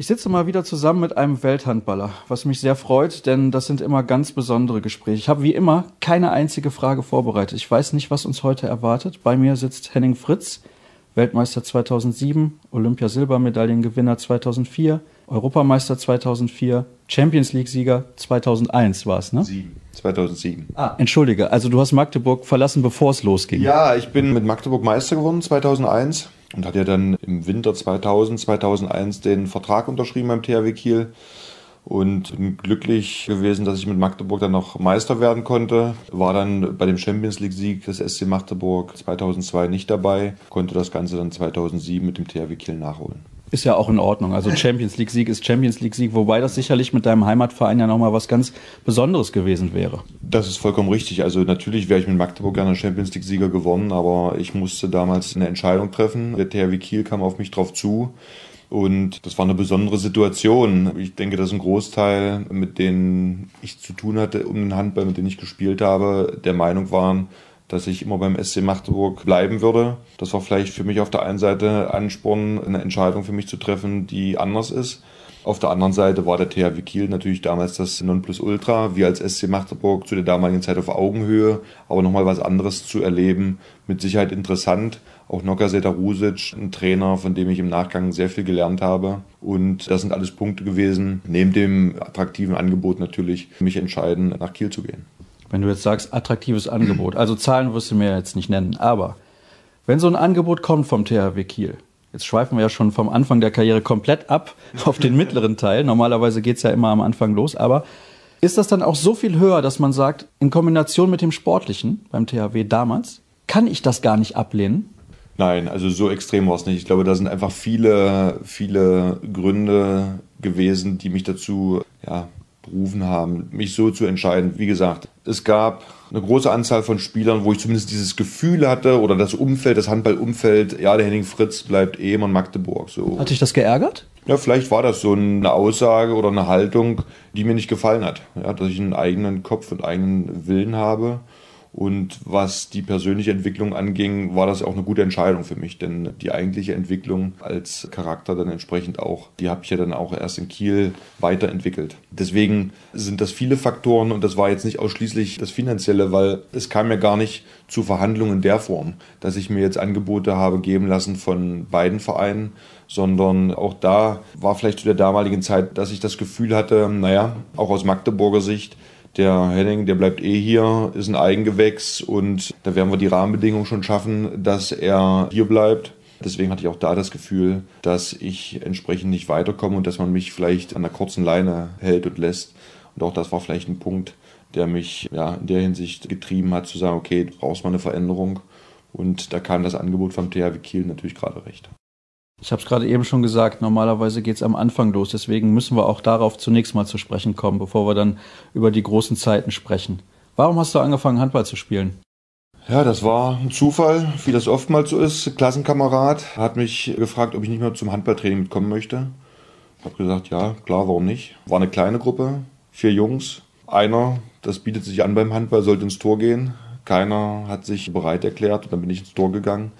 Ich sitze mal wieder zusammen mit einem Welthandballer, was mich sehr freut, denn das sind immer ganz besondere Gespräche. Ich habe wie immer keine einzige Frage vorbereitet. Ich weiß nicht, was uns heute erwartet. Bei mir sitzt Henning Fritz, Weltmeister 2007, Olympiasilbermedaillengewinner 2004, Europameister 2004, Champions League-Sieger 2001 war es, ne? Sieben. 2007. Ah, entschuldige, also du hast Magdeburg verlassen, bevor es losging. Ja, ich bin mit Magdeburg Meister geworden 2001 und hatte ja dann im Winter 2000, 2001 den Vertrag unterschrieben beim THW Kiel und bin glücklich gewesen, dass ich mit Magdeburg dann noch Meister werden konnte. War dann bei dem Champions League Sieg des SC Magdeburg 2002 nicht dabei, konnte das Ganze dann 2007 mit dem THW Kiel nachholen. Ist ja auch in Ordnung. Also Champions League Sieg ist Champions League Sieg, wobei das sicherlich mit deinem Heimatverein ja nochmal was ganz Besonderes gewesen wäre. Das ist vollkommen richtig. Also natürlich wäre ich mit Magdeburg gerne Champions League Sieger gewonnen, aber ich musste damals eine Entscheidung treffen. Der THW Kiel kam auf mich drauf zu. Und das war eine besondere Situation. Ich denke, dass ein Großteil, mit denen ich zu tun hatte, um den Handball, mit denen ich gespielt habe, der Meinung waren, dass ich immer beim SC Magdeburg bleiben würde. Das war vielleicht für mich auf der einen Seite Ansporn, eine Entscheidung für mich zu treffen, die anders ist. Auf der anderen Seite war der THW Kiel natürlich damals das Nonplusultra. Wir als SC Magdeburg zu der damaligen Zeit auf Augenhöhe, aber nochmal was anderes zu erleben, mit Sicherheit interessant. Auch Noka Rusic, ein Trainer, von dem ich im Nachgang sehr viel gelernt habe. Und das sind alles Punkte gewesen, neben dem attraktiven Angebot natürlich, mich entscheiden, nach Kiel zu gehen wenn du jetzt sagst, attraktives Angebot. Also Zahlen wirst du mir jetzt nicht nennen, aber wenn so ein Angebot kommt vom THW Kiel, jetzt schweifen wir ja schon vom Anfang der Karriere komplett ab auf den mittleren Teil. Normalerweise geht es ja immer am Anfang los, aber ist das dann auch so viel höher, dass man sagt, in Kombination mit dem Sportlichen beim THW damals, kann ich das gar nicht ablehnen? Nein, also so extrem war es nicht. Ich glaube, da sind einfach viele, viele Gründe gewesen, die mich dazu ja, berufen haben, mich so zu entscheiden. Wie gesagt, es gab eine große Anzahl von Spielern, wo ich zumindest dieses Gefühl hatte oder das Umfeld, das Handballumfeld, ja, der Henning Fritz bleibt eh immer in Magdeburg. So. Hat dich das geärgert? Ja, vielleicht war das so eine Aussage oder eine Haltung, die mir nicht gefallen hat. Ja, dass ich einen eigenen Kopf und eigenen Willen habe und was die persönliche Entwicklung anging, war das auch eine gute Entscheidung für mich, denn die eigentliche Entwicklung als Charakter dann entsprechend auch, die habe ich ja dann auch erst in Kiel weiterentwickelt. Deswegen sind das viele Faktoren und das war jetzt nicht ausschließlich das Finanzielle, weil es kam ja gar nicht zu Verhandlungen in der Form, dass ich mir jetzt Angebote habe geben lassen von beiden Vereinen, sondern auch da war vielleicht zu der damaligen Zeit, dass ich das Gefühl hatte, naja, auch aus Magdeburger Sicht, der Henning, der bleibt eh hier, ist ein Eigengewächs und da werden wir die Rahmenbedingungen schon schaffen, dass er hier bleibt. Deswegen hatte ich auch da das Gefühl, dass ich entsprechend nicht weiterkomme und dass man mich vielleicht an der kurzen Leine hält und lässt. Und auch das war vielleicht ein Punkt, der mich ja, in der Hinsicht getrieben hat, zu sagen, okay, du brauchst mal eine Veränderung. Und da kam das Angebot vom THW Kiel natürlich gerade recht. Ich habe es gerade eben schon gesagt, normalerweise geht es am Anfang los. Deswegen müssen wir auch darauf zunächst mal zu sprechen kommen, bevor wir dann über die großen Zeiten sprechen. Warum hast du angefangen, Handball zu spielen? Ja, das war ein Zufall, wie das oftmals so ist. Klassenkamerad hat mich gefragt, ob ich nicht mehr zum Handballtraining mitkommen möchte. Ich habe gesagt, ja, klar, warum nicht. War eine kleine Gruppe, vier Jungs. Einer, das bietet sich an beim Handball, sollte ins Tor gehen. Keiner hat sich bereit erklärt und dann bin ich ins Tor gegangen.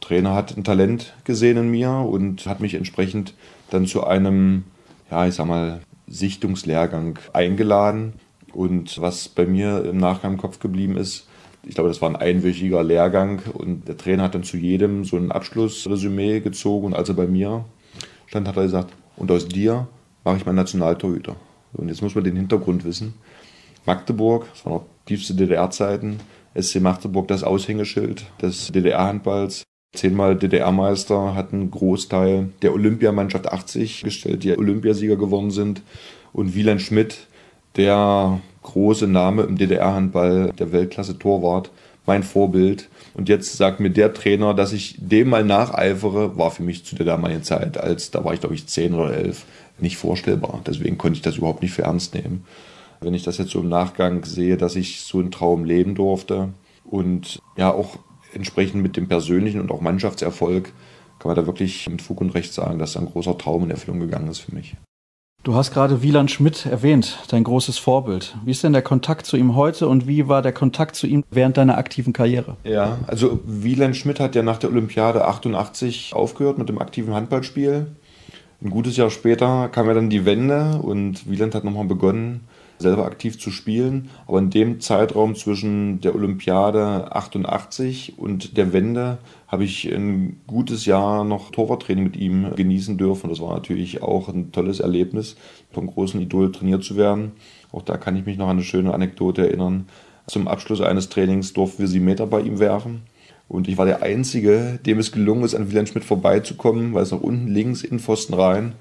Trainer hat ein Talent gesehen in mir und hat mich entsprechend dann zu einem, ja, ich sag mal, Sichtungslehrgang eingeladen. Und was bei mir im Nachgang im Kopf geblieben ist, ich glaube, das war ein einwöchiger Lehrgang und der Trainer hat dann zu jedem so ein Abschlussresümee gezogen und als er bei mir stand, hat er gesagt, und aus dir mache ich meinen Nationaltorhüter. Und jetzt muss man den Hintergrund wissen. Magdeburg, das waren noch tiefste DDR-Zeiten, SC Magdeburg das Aushängeschild des DDR-Handballs, Zehnmal DDR-Meister, hat einen Großteil der Olympiamannschaft 80 gestellt, die Olympiasieger geworden sind. Und Wieland Schmidt, der große Name im DDR-Handball, der Weltklasse-Torwart, mein Vorbild. Und jetzt sagt mir der Trainer, dass ich dem mal nacheifere, war für mich zu der damaligen Zeit, als da war ich glaube ich zehn oder elf, nicht vorstellbar. Deswegen konnte ich das überhaupt nicht für ernst nehmen. Wenn ich das jetzt so im Nachgang sehe, dass ich so einen Traum leben durfte und ja auch entsprechend mit dem persönlichen und auch Mannschaftserfolg kann man da wirklich mit Fug und Recht sagen, dass ein großer Traum in Erfüllung gegangen ist für mich. Du hast gerade Wieland Schmidt erwähnt, dein großes Vorbild. Wie ist denn der Kontakt zu ihm heute und wie war der Kontakt zu ihm während deiner aktiven Karriere? Ja, also Wieland Schmidt hat ja nach der Olympiade 88 aufgehört mit dem aktiven Handballspiel. Ein gutes Jahr später kam ja dann die Wende und Wieland hat nochmal begonnen, selber aktiv zu spielen. Aber in dem Zeitraum zwischen der Olympiade 88 und der Wende habe ich ein gutes Jahr noch Torwarttraining mit ihm genießen dürfen. Das war natürlich auch ein tolles Erlebnis, vom großen Idol trainiert zu werden. Auch da kann ich mich noch an eine schöne Anekdote erinnern. Zum Abschluss eines Trainings durften wir sie Meter bei ihm werfen. Und ich war der Einzige, dem es gelungen ist, an Wieland Schmidt vorbeizukommen, weil es nach unten links in Pfosten rein.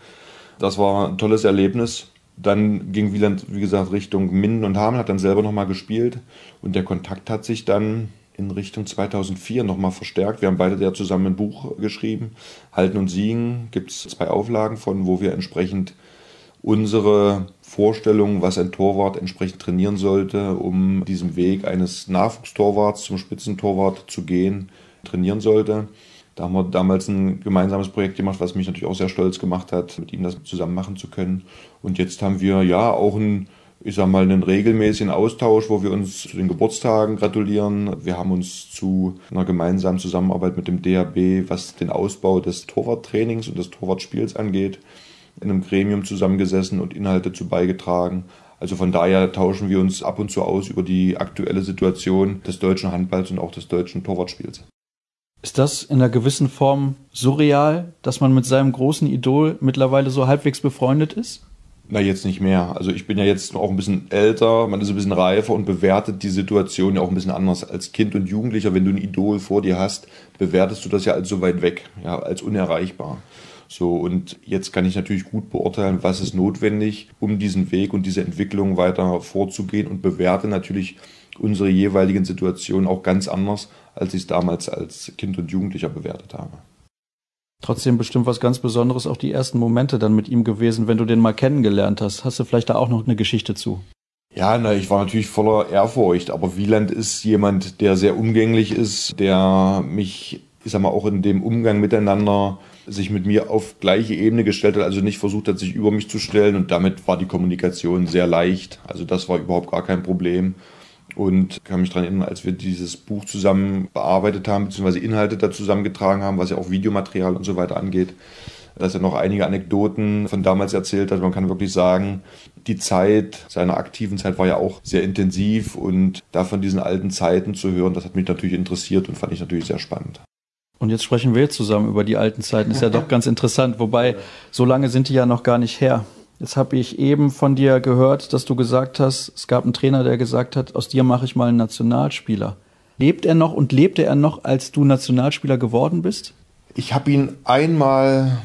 Das war ein tolles Erlebnis. Dann ging Wieland, wie gesagt, Richtung Minden und Hameln, hat dann selber nochmal gespielt. Und der Kontakt hat sich dann in Richtung 2004 nochmal verstärkt. Wir haben beide ja zusammen ein Buch geschrieben. Halten und Siegen gibt es zwei Auflagen von, wo wir entsprechend unsere Vorstellung, was ein Torwart entsprechend trainieren sollte, um diesen Weg eines Nachwuchstorwarts zum Spitzentorwart zu gehen, trainieren sollte. Da haben wir damals ein gemeinsames Projekt gemacht, was mich natürlich auch sehr stolz gemacht hat, mit ihm das zusammen machen zu können. Und jetzt haben wir ja auch einen, ich sag mal, einen regelmäßigen Austausch, wo wir uns zu den Geburtstagen gratulieren. Wir haben uns zu einer gemeinsamen Zusammenarbeit mit dem DHB, was den Ausbau des Torwarttrainings und des Torwartspiels angeht, in einem Gremium zusammengesessen und Inhalte zu beigetragen. Also von daher tauschen wir uns ab und zu aus über die aktuelle Situation des deutschen Handballs und auch des deutschen Torwartspiels. Ist das in einer gewissen Form surreal, dass man mit seinem großen Idol mittlerweile so halbwegs befreundet ist? Na, jetzt nicht mehr. Also ich bin ja jetzt auch ein bisschen älter, man ist ein bisschen reifer und bewertet die Situation ja auch ein bisschen anders. Als Kind und Jugendlicher, wenn du ein Idol vor dir hast, bewertest du das ja als so weit weg, ja, als unerreichbar. So, und jetzt kann ich natürlich gut beurteilen, was ist notwendig, um diesen Weg und diese Entwicklung weiter vorzugehen und bewerte natürlich unsere jeweiligen Situationen auch ganz anders, als ich es damals als Kind und Jugendlicher bewertet habe. Trotzdem bestimmt was ganz Besonderes auch die ersten Momente dann mit ihm gewesen, wenn du den mal kennengelernt hast. Hast du vielleicht da auch noch eine Geschichte zu? Ja, na, ich war natürlich voller Ehrfurcht, aber Wieland ist jemand, der sehr umgänglich ist, der mich, ich sag mal, auch in dem Umgang miteinander sich mit mir auf gleiche Ebene gestellt hat, also nicht versucht hat, sich über mich zu stellen und damit war die Kommunikation sehr leicht. Also das war überhaupt gar kein Problem und kann mich daran erinnern, als wir dieses Buch zusammen bearbeitet haben, beziehungsweise Inhalte da zusammengetragen haben, was ja auch Videomaterial und so weiter angeht, dass er noch einige Anekdoten von damals erzählt hat. Man kann wirklich sagen, die Zeit seiner aktiven Zeit war ja auch sehr intensiv und da von diesen alten Zeiten zu hören, das hat mich natürlich interessiert und fand ich natürlich sehr spannend. Und jetzt sprechen wir zusammen über die alten Zeiten. Ist ja doch ganz interessant, wobei so lange sind die ja noch gar nicht her. Jetzt habe ich eben von dir gehört, dass du gesagt hast, es gab einen Trainer, der gesagt hat, aus dir mache ich mal einen Nationalspieler. Lebt er noch und lebte er noch, als du Nationalspieler geworden bist? Ich habe ihn einmal,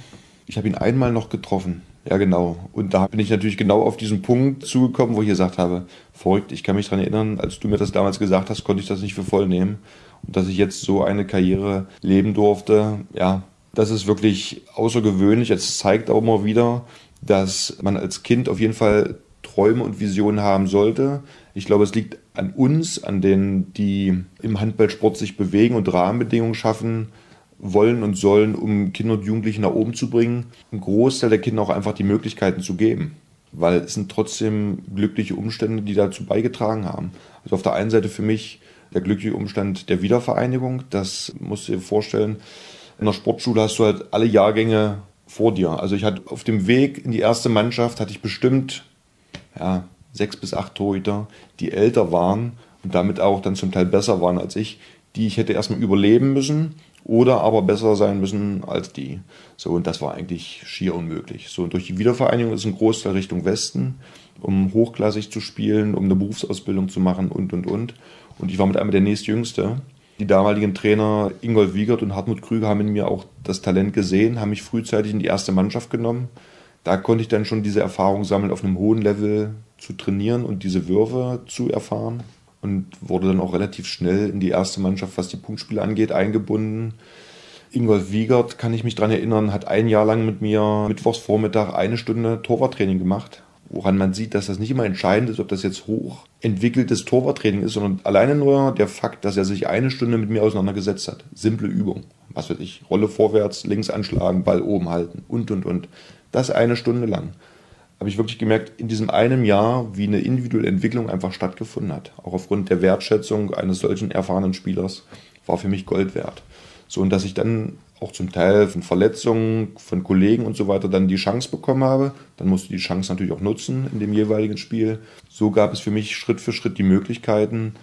ich habe ihn einmal noch getroffen. Ja, genau. Und da bin ich natürlich genau auf diesen Punkt zugekommen, wo ich gesagt habe, verrückt, ich kann mich daran erinnern, als du mir das damals gesagt hast, konnte ich das nicht für voll nehmen. Und dass ich jetzt so eine Karriere leben durfte, ja, das ist wirklich außergewöhnlich. Es zeigt auch mal wieder, dass man als Kind auf jeden Fall Träume und Visionen haben sollte. Ich glaube, es liegt an uns, an denen, die im Handballsport sich bewegen und Rahmenbedingungen schaffen wollen und sollen, um Kinder und Jugendliche nach oben zu bringen, ein Großteil der Kinder auch einfach die Möglichkeiten zu geben. Weil es sind trotzdem glückliche Umstände, die dazu beigetragen haben. Also auf der einen Seite für mich der glückliche Umstand der Wiedervereinigung. Das musst du dir vorstellen. In der Sportschule hast du halt alle Jahrgänge vor dir. Also ich hatte auf dem Weg in die erste Mannschaft hatte ich bestimmt ja, sechs bis acht Torhüter, die älter waren und damit auch dann zum Teil besser waren als ich, die ich hätte erstmal überleben müssen oder aber besser sein müssen als die. So, und das war eigentlich schier unmöglich. So, und durch die Wiedervereinigung ist ein Großteil Richtung Westen, um hochklassig zu spielen, um eine Berufsausbildung zu machen und, und, und. Und ich war mit einem der nächstjüngste. Die damaligen Trainer Ingolf Wiegert und Hartmut Krüger haben in mir auch das Talent gesehen, haben mich frühzeitig in die erste Mannschaft genommen. Da konnte ich dann schon diese Erfahrung sammeln, auf einem hohen Level zu trainieren und diese Würfe zu erfahren. Und wurde dann auch relativ schnell in die erste Mannschaft, was die Punktspiele angeht, eingebunden. Ingolf Wiegert, kann ich mich daran erinnern, hat ein Jahr lang mit mir Mittwochsvormittag eine Stunde Torwarttraining gemacht woran man sieht, dass das nicht immer entscheidend ist, ob das jetzt hoch entwickeltes Torwarttraining ist, sondern alleine nur der Fakt, dass er sich eine Stunde mit mir auseinandergesetzt hat. Simple Übung. Was weiß ich, Rolle vorwärts, links anschlagen, Ball oben halten und und und. Das eine Stunde lang. Habe ich wirklich gemerkt, in diesem einen Jahr, wie eine individuelle Entwicklung einfach stattgefunden hat. Auch aufgrund der Wertschätzung eines solchen erfahrenen Spielers war für mich Gold wert. So, und dass ich dann auch zum Teil von Verletzungen von Kollegen und so weiter dann die Chance bekommen habe. Dann musste ich die Chance natürlich auch nutzen in dem jeweiligen Spiel. So gab es für mich Schritt für Schritt die Möglichkeiten,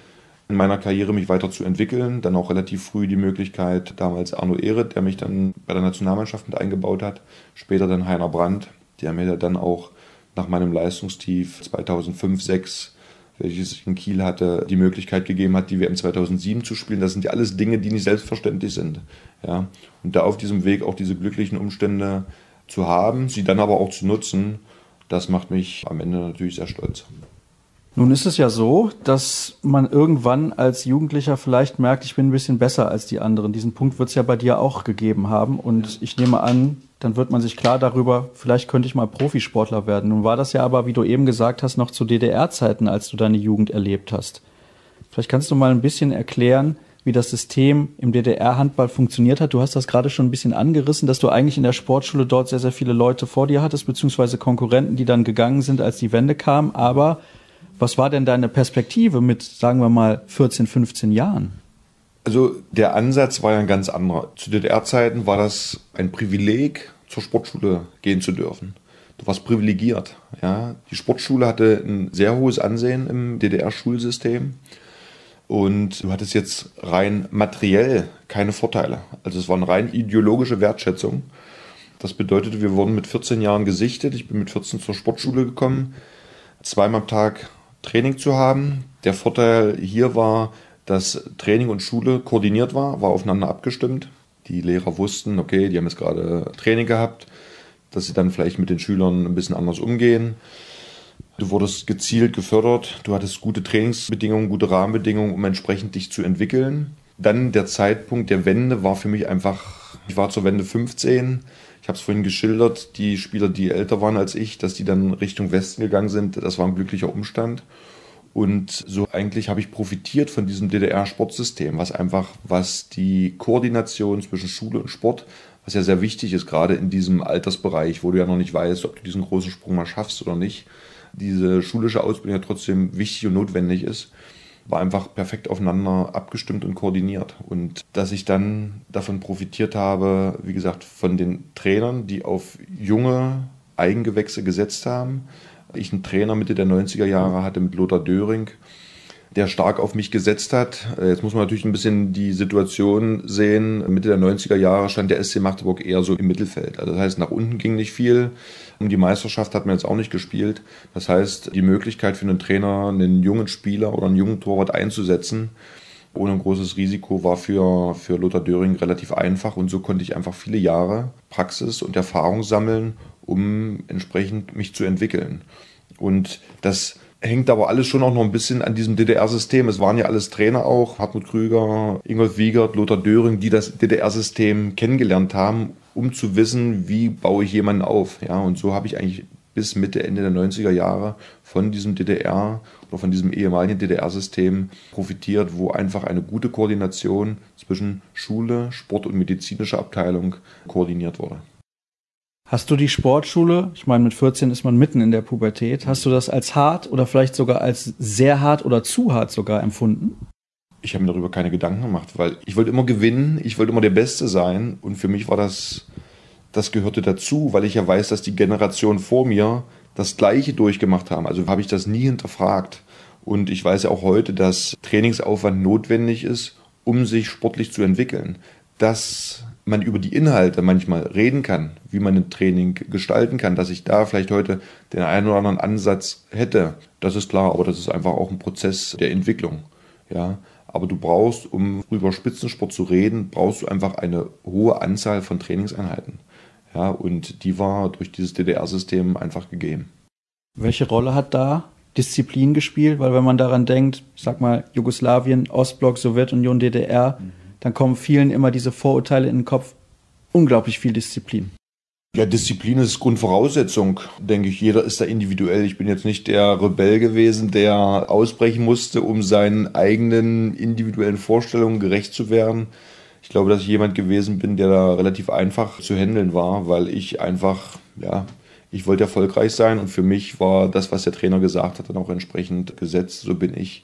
in meiner Karriere mich weiterzuentwickeln. Dann auch relativ früh die Möglichkeit, damals Arno Ehret, der mich dann bei der Nationalmannschaft mit eingebaut hat. Später dann Heiner Brandt, der mir dann auch nach meinem Leistungstief 2005, 2006 welches ich in Kiel hatte, die Möglichkeit gegeben hat, die WM 2007 zu spielen. Das sind ja alles Dinge, die nicht selbstverständlich sind. Ja? Und da auf diesem Weg auch diese glücklichen Umstände zu haben, sie dann aber auch zu nutzen, das macht mich am Ende natürlich sehr stolz. Nun ist es ja so, dass man irgendwann als Jugendlicher vielleicht merkt, ich bin ein bisschen besser als die anderen. Diesen Punkt wird es ja bei dir auch gegeben haben. Und ich nehme an, dann wird man sich klar darüber, vielleicht könnte ich mal Profisportler werden. Nun war das ja aber, wie du eben gesagt hast, noch zu DDR-Zeiten, als du deine Jugend erlebt hast. Vielleicht kannst du mal ein bisschen erklären, wie das System im DDR-Handball funktioniert hat. Du hast das gerade schon ein bisschen angerissen, dass du eigentlich in der Sportschule dort sehr, sehr viele Leute vor dir hattest, beziehungsweise Konkurrenten, die dann gegangen sind, als die Wende kam. Aber was war denn deine Perspektive mit, sagen wir mal, 14, 15 Jahren? Also der Ansatz war ja ein ganz anderer. Zu DDR-Zeiten war das ein Privileg, zur Sportschule gehen zu dürfen. Du warst privilegiert. Ja? Die Sportschule hatte ein sehr hohes Ansehen im DDR-Schulsystem. Und du hattest jetzt rein materiell keine Vorteile. Also es war eine rein ideologische Wertschätzung. Das bedeutete, wir wurden mit 14 Jahren gesichtet. Ich bin mit 14 zur Sportschule gekommen. Zweimal am Tag Training zu haben. Der Vorteil hier war, dass Training und Schule koordiniert war, war aufeinander abgestimmt. Die Lehrer wussten, okay, die haben jetzt gerade Training gehabt, dass sie dann vielleicht mit den Schülern ein bisschen anders umgehen. Du wurdest gezielt gefördert, du hattest gute Trainingsbedingungen, gute Rahmenbedingungen, um entsprechend dich zu entwickeln. Dann der Zeitpunkt der Wende war für mich einfach, ich war zur Wende 15, ich habe es vorhin geschildert, die Spieler, die älter waren als ich, dass die dann Richtung Westen gegangen sind, das war ein glücklicher Umstand. Und so eigentlich habe ich profitiert von diesem DDR-Sportsystem, was einfach, was die Koordination zwischen Schule und Sport, was ja sehr wichtig ist, gerade in diesem Altersbereich, wo du ja noch nicht weißt, ob du diesen großen Sprung mal schaffst oder nicht, diese schulische Ausbildung ja trotzdem wichtig und notwendig ist war einfach perfekt aufeinander abgestimmt und koordiniert. Und dass ich dann davon profitiert habe, wie gesagt, von den Trainern, die auf junge Eigengewächse gesetzt haben. Ich einen Trainer Mitte der 90er Jahre hatte mit Lothar Döring, der stark auf mich gesetzt hat. Jetzt muss man natürlich ein bisschen die Situation sehen. Mitte der 90er Jahre stand der SC Magdeburg eher so im Mittelfeld. Also das heißt, nach unten ging nicht viel. Um die Meisterschaft hat man jetzt auch nicht gespielt. Das heißt, die Möglichkeit für einen Trainer, einen jungen Spieler oder einen jungen Torwart einzusetzen, ohne ein großes Risiko, war für, für Lothar Döring relativ einfach. Und so konnte ich einfach viele Jahre Praxis und Erfahrung sammeln, um entsprechend mich zu entwickeln. Und das hängt aber alles schon auch noch ein bisschen an diesem DDR-System. Es waren ja alles Trainer auch, Hartmut Krüger, Ingolf Wiegert, Lothar Döring, die das DDR-System kennengelernt haben, um zu wissen, wie baue ich jemanden auf. Ja, und so habe ich eigentlich bis Mitte, Ende der 90er Jahre von diesem DDR oder von diesem ehemaligen DDR-System profitiert, wo einfach eine gute Koordination zwischen Schule, Sport und medizinischer Abteilung koordiniert wurde. Hast du die Sportschule, ich meine, mit 14 ist man mitten in der Pubertät, hast du das als hart oder vielleicht sogar als sehr hart oder zu hart sogar empfunden? Ich habe mir darüber keine Gedanken gemacht, weil ich wollte immer gewinnen, ich wollte immer der Beste sein und für mich war das, das gehörte dazu, weil ich ja weiß, dass die Generation vor mir das Gleiche durchgemacht haben. Also habe ich das nie hinterfragt. Und ich weiß ja auch heute, dass Trainingsaufwand notwendig ist, um sich sportlich zu entwickeln. Das man über die Inhalte manchmal reden kann, wie man ein Training gestalten kann, dass ich da vielleicht heute den einen oder anderen Ansatz hätte, das ist klar, aber das ist einfach auch ein Prozess der Entwicklung. Ja, aber du brauchst, um über Spitzensport zu reden, brauchst du einfach eine hohe Anzahl von Trainingseinheiten. Ja, und die war durch dieses DDR-System einfach gegeben. Welche Rolle hat da Disziplin gespielt? Weil wenn man daran denkt, sag mal Jugoslawien, Ostblock, Sowjetunion, DDR, mhm dann kommen vielen immer diese Vorurteile in den Kopf. Unglaublich viel Disziplin. Ja, Disziplin ist Grundvoraussetzung, denke ich. Jeder ist da individuell. Ich bin jetzt nicht der Rebell gewesen, der ausbrechen musste, um seinen eigenen individuellen Vorstellungen gerecht zu werden. Ich glaube, dass ich jemand gewesen bin, der da relativ einfach zu handeln war, weil ich einfach, ja, ich wollte erfolgreich sein und für mich war das, was der Trainer gesagt hat, dann auch entsprechend gesetzt. So bin ich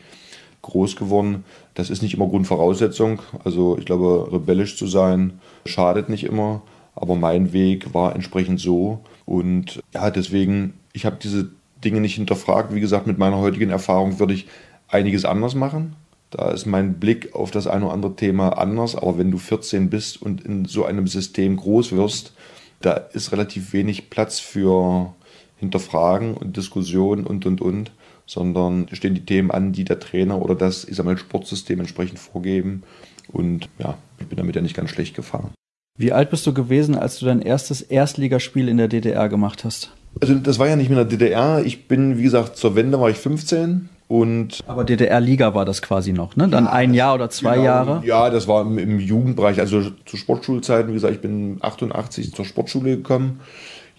groß geworden. Das ist nicht immer Grundvoraussetzung. Also ich glaube, rebellisch zu sein schadet nicht immer. Aber mein Weg war entsprechend so. Und ja, deswegen, ich habe diese Dinge nicht hinterfragt. Wie gesagt, mit meiner heutigen Erfahrung würde ich einiges anders machen. Da ist mein Blick auf das eine oder andere Thema anders. Aber wenn du 14 bist und in so einem System groß wirst, da ist relativ wenig Platz für Hinterfragen und Diskussionen und, und, und, sondern stehen die Themen an, die der Trainer oder das, ich sag mal, Sportsystem entsprechend vorgeben. Und ja, ich bin damit ja nicht ganz schlecht gefahren. Wie alt bist du gewesen, als du dein erstes Erstligaspiel in der DDR gemacht hast? Also das war ja nicht mehr in der DDR. Ich bin, wie gesagt, zur Wende war ich 15 und Aber DDR-Liga war das quasi noch, ne? Dann ja, ein Jahr oder zwei genau, Jahre? Ja, das war im, im, Jugendbereich, also zu Sportschulzeiten, wie gesagt, ich bin 88 zur Sportschule gekommen.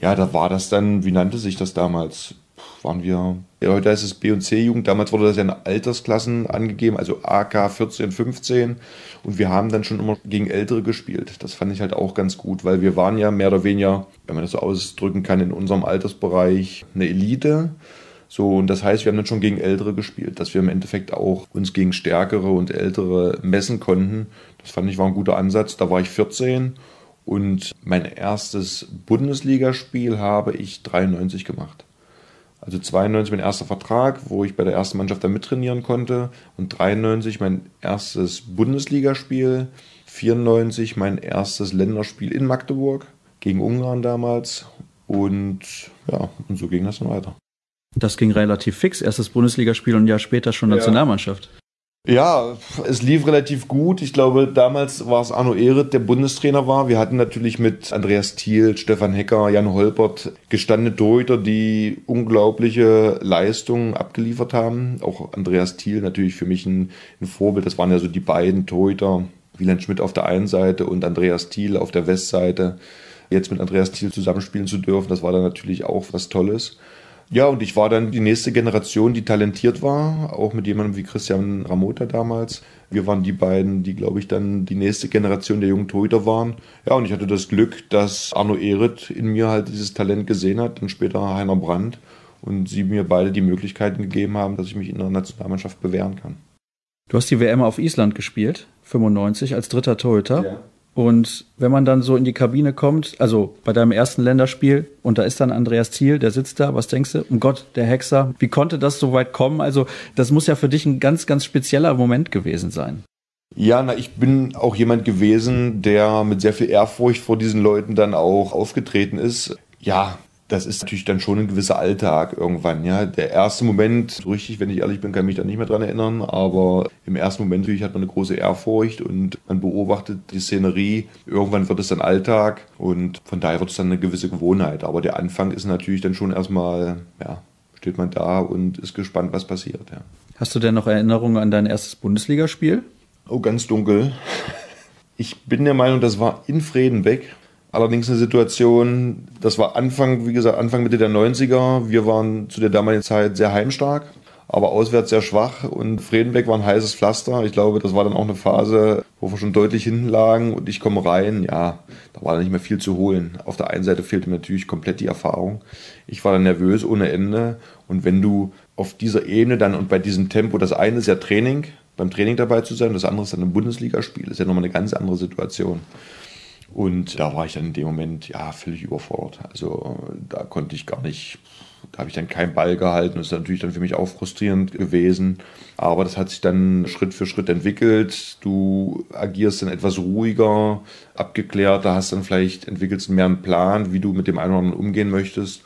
Ja, da war das dann, wie nannte sich das damals? Waren wir, ja, heute ist es B- und C-Jugend, damals wurde das ja in Altersklassen angegeben, also AK 14, 15 und wir haben dann schon immer gegen Ältere gespielt. Das fand ich halt auch ganz gut, weil wir waren ja mehr oder weniger, wenn man das so ausdrücken kann, in unserem Altersbereich eine Elite. So, und das heißt, wir haben dann schon gegen Ältere gespielt, dass wir im Endeffekt auch uns gegen Stärkere und Ältere messen konnten. Das fand ich war ein guter Ansatz. Da war ich 14 und mein erstes Bundesligaspiel habe ich 93 gemacht. Also 92 mein erster Vertrag, wo ich bei der ersten Mannschaft dann mittrainieren konnte. Und 93 mein erstes Bundesligaspiel. 94 mein erstes Länderspiel in Magdeburg gegen Ungarn damals. Und ja, und so ging das dann weiter. Das ging relativ fix. Erstes Bundesligaspiel und ein Jahr später schon Nationalmannschaft. Ja, es lief relativ gut. Ich glaube, damals war es Arno Ehret, der Bundestrainer war. Wir hatten natürlich mit Andreas Thiel, Stefan Hecker, Jan Holpert gestandene Torhüter, die unglaubliche Leistungen abgeliefert haben. Auch Andreas Thiel natürlich für mich ein, ein Vorbild. Das waren ja so die beiden Torhüter. Wieland Schmidt auf der einen Seite und Andreas Thiel auf der Westseite. Jetzt mit Andreas Thiel zusammenspielen zu dürfen, das war dann natürlich auch was Tolles. Ja, und ich war dann die nächste Generation, die talentiert war, auch mit jemandem wie Christian Ramota damals. Wir waren die beiden, die, glaube ich, dann die nächste Generation der jungen Torhüter waren. Ja, und ich hatte das Glück, dass Arno Ehret in mir halt dieses Talent gesehen hat und später Heiner Brandt und sie mir beide die Möglichkeiten gegeben haben, dass ich mich in der Nationalmannschaft bewähren kann. Du hast die WM auf Island gespielt, 95, als dritter Torhüter. Ja. Und wenn man dann so in die Kabine kommt, also bei deinem ersten Länderspiel, und da ist dann Andreas Thiel, der sitzt da, was denkst du? Um Gott, der Hexer, wie konnte das so weit kommen? Also, das muss ja für dich ein ganz, ganz spezieller Moment gewesen sein. Ja, na, ich bin auch jemand gewesen, der mit sehr viel Ehrfurcht vor diesen Leuten dann auch aufgetreten ist. Ja, das ist natürlich dann schon ein gewisser Alltag irgendwann. Ja, der erste Moment, richtig, wenn ich ehrlich bin, kann ich mich da nicht mehr dran erinnern, aber im ersten Moment natürlich hat man eine große Ehrfurcht und man beobachtet die Szenerie. Irgendwann wird es dann Alltag und von daher wird es dann eine gewisse Gewohnheit. Aber der Anfang ist natürlich dann schon erstmal, ja, steht man da und ist gespannt, was passiert. Ja. Hast du denn noch Erinnerungen an dein erstes Bundesligaspiel? Oh, ganz dunkel. Ich bin der Meinung, das war in Fredenbeck. Allerdings eine Situation, das war Anfang, wie gesagt, Anfang Mitte der 90er. Wir waren zu der damaligen Zeit sehr heimstark, aber auswärts sehr schwach und Fredenbeck war ein heißes Pflaster. Ich glaube, das war dann auch eine Phase, wo wir schon deutlich hinten lagen und ich komme rein. Ja, da war dann nicht mehr viel zu holen. Auf der einen Seite fehlte mir natürlich komplett die Erfahrung. Ich war dann nervös ohne Ende und wenn du auf dieser Ebene dann und bei diesem Tempo, das eine ist ja Training, beim Training dabei zu sein, das andere ist dann ein Bundesligaspiel, das ist ja nochmal eine ganz andere Situation. Und da war ich dann in dem Moment ja völlig überfordert. Also da konnte ich gar nicht, da habe ich dann keinen Ball gehalten. Das ist natürlich dann für mich auch frustrierend gewesen. Aber das hat sich dann Schritt für Schritt entwickelt. Du agierst dann etwas ruhiger, abgeklärter, hast dann vielleicht entwickelst mehr einen Plan, wie du mit dem einen oder anderen umgehen möchtest.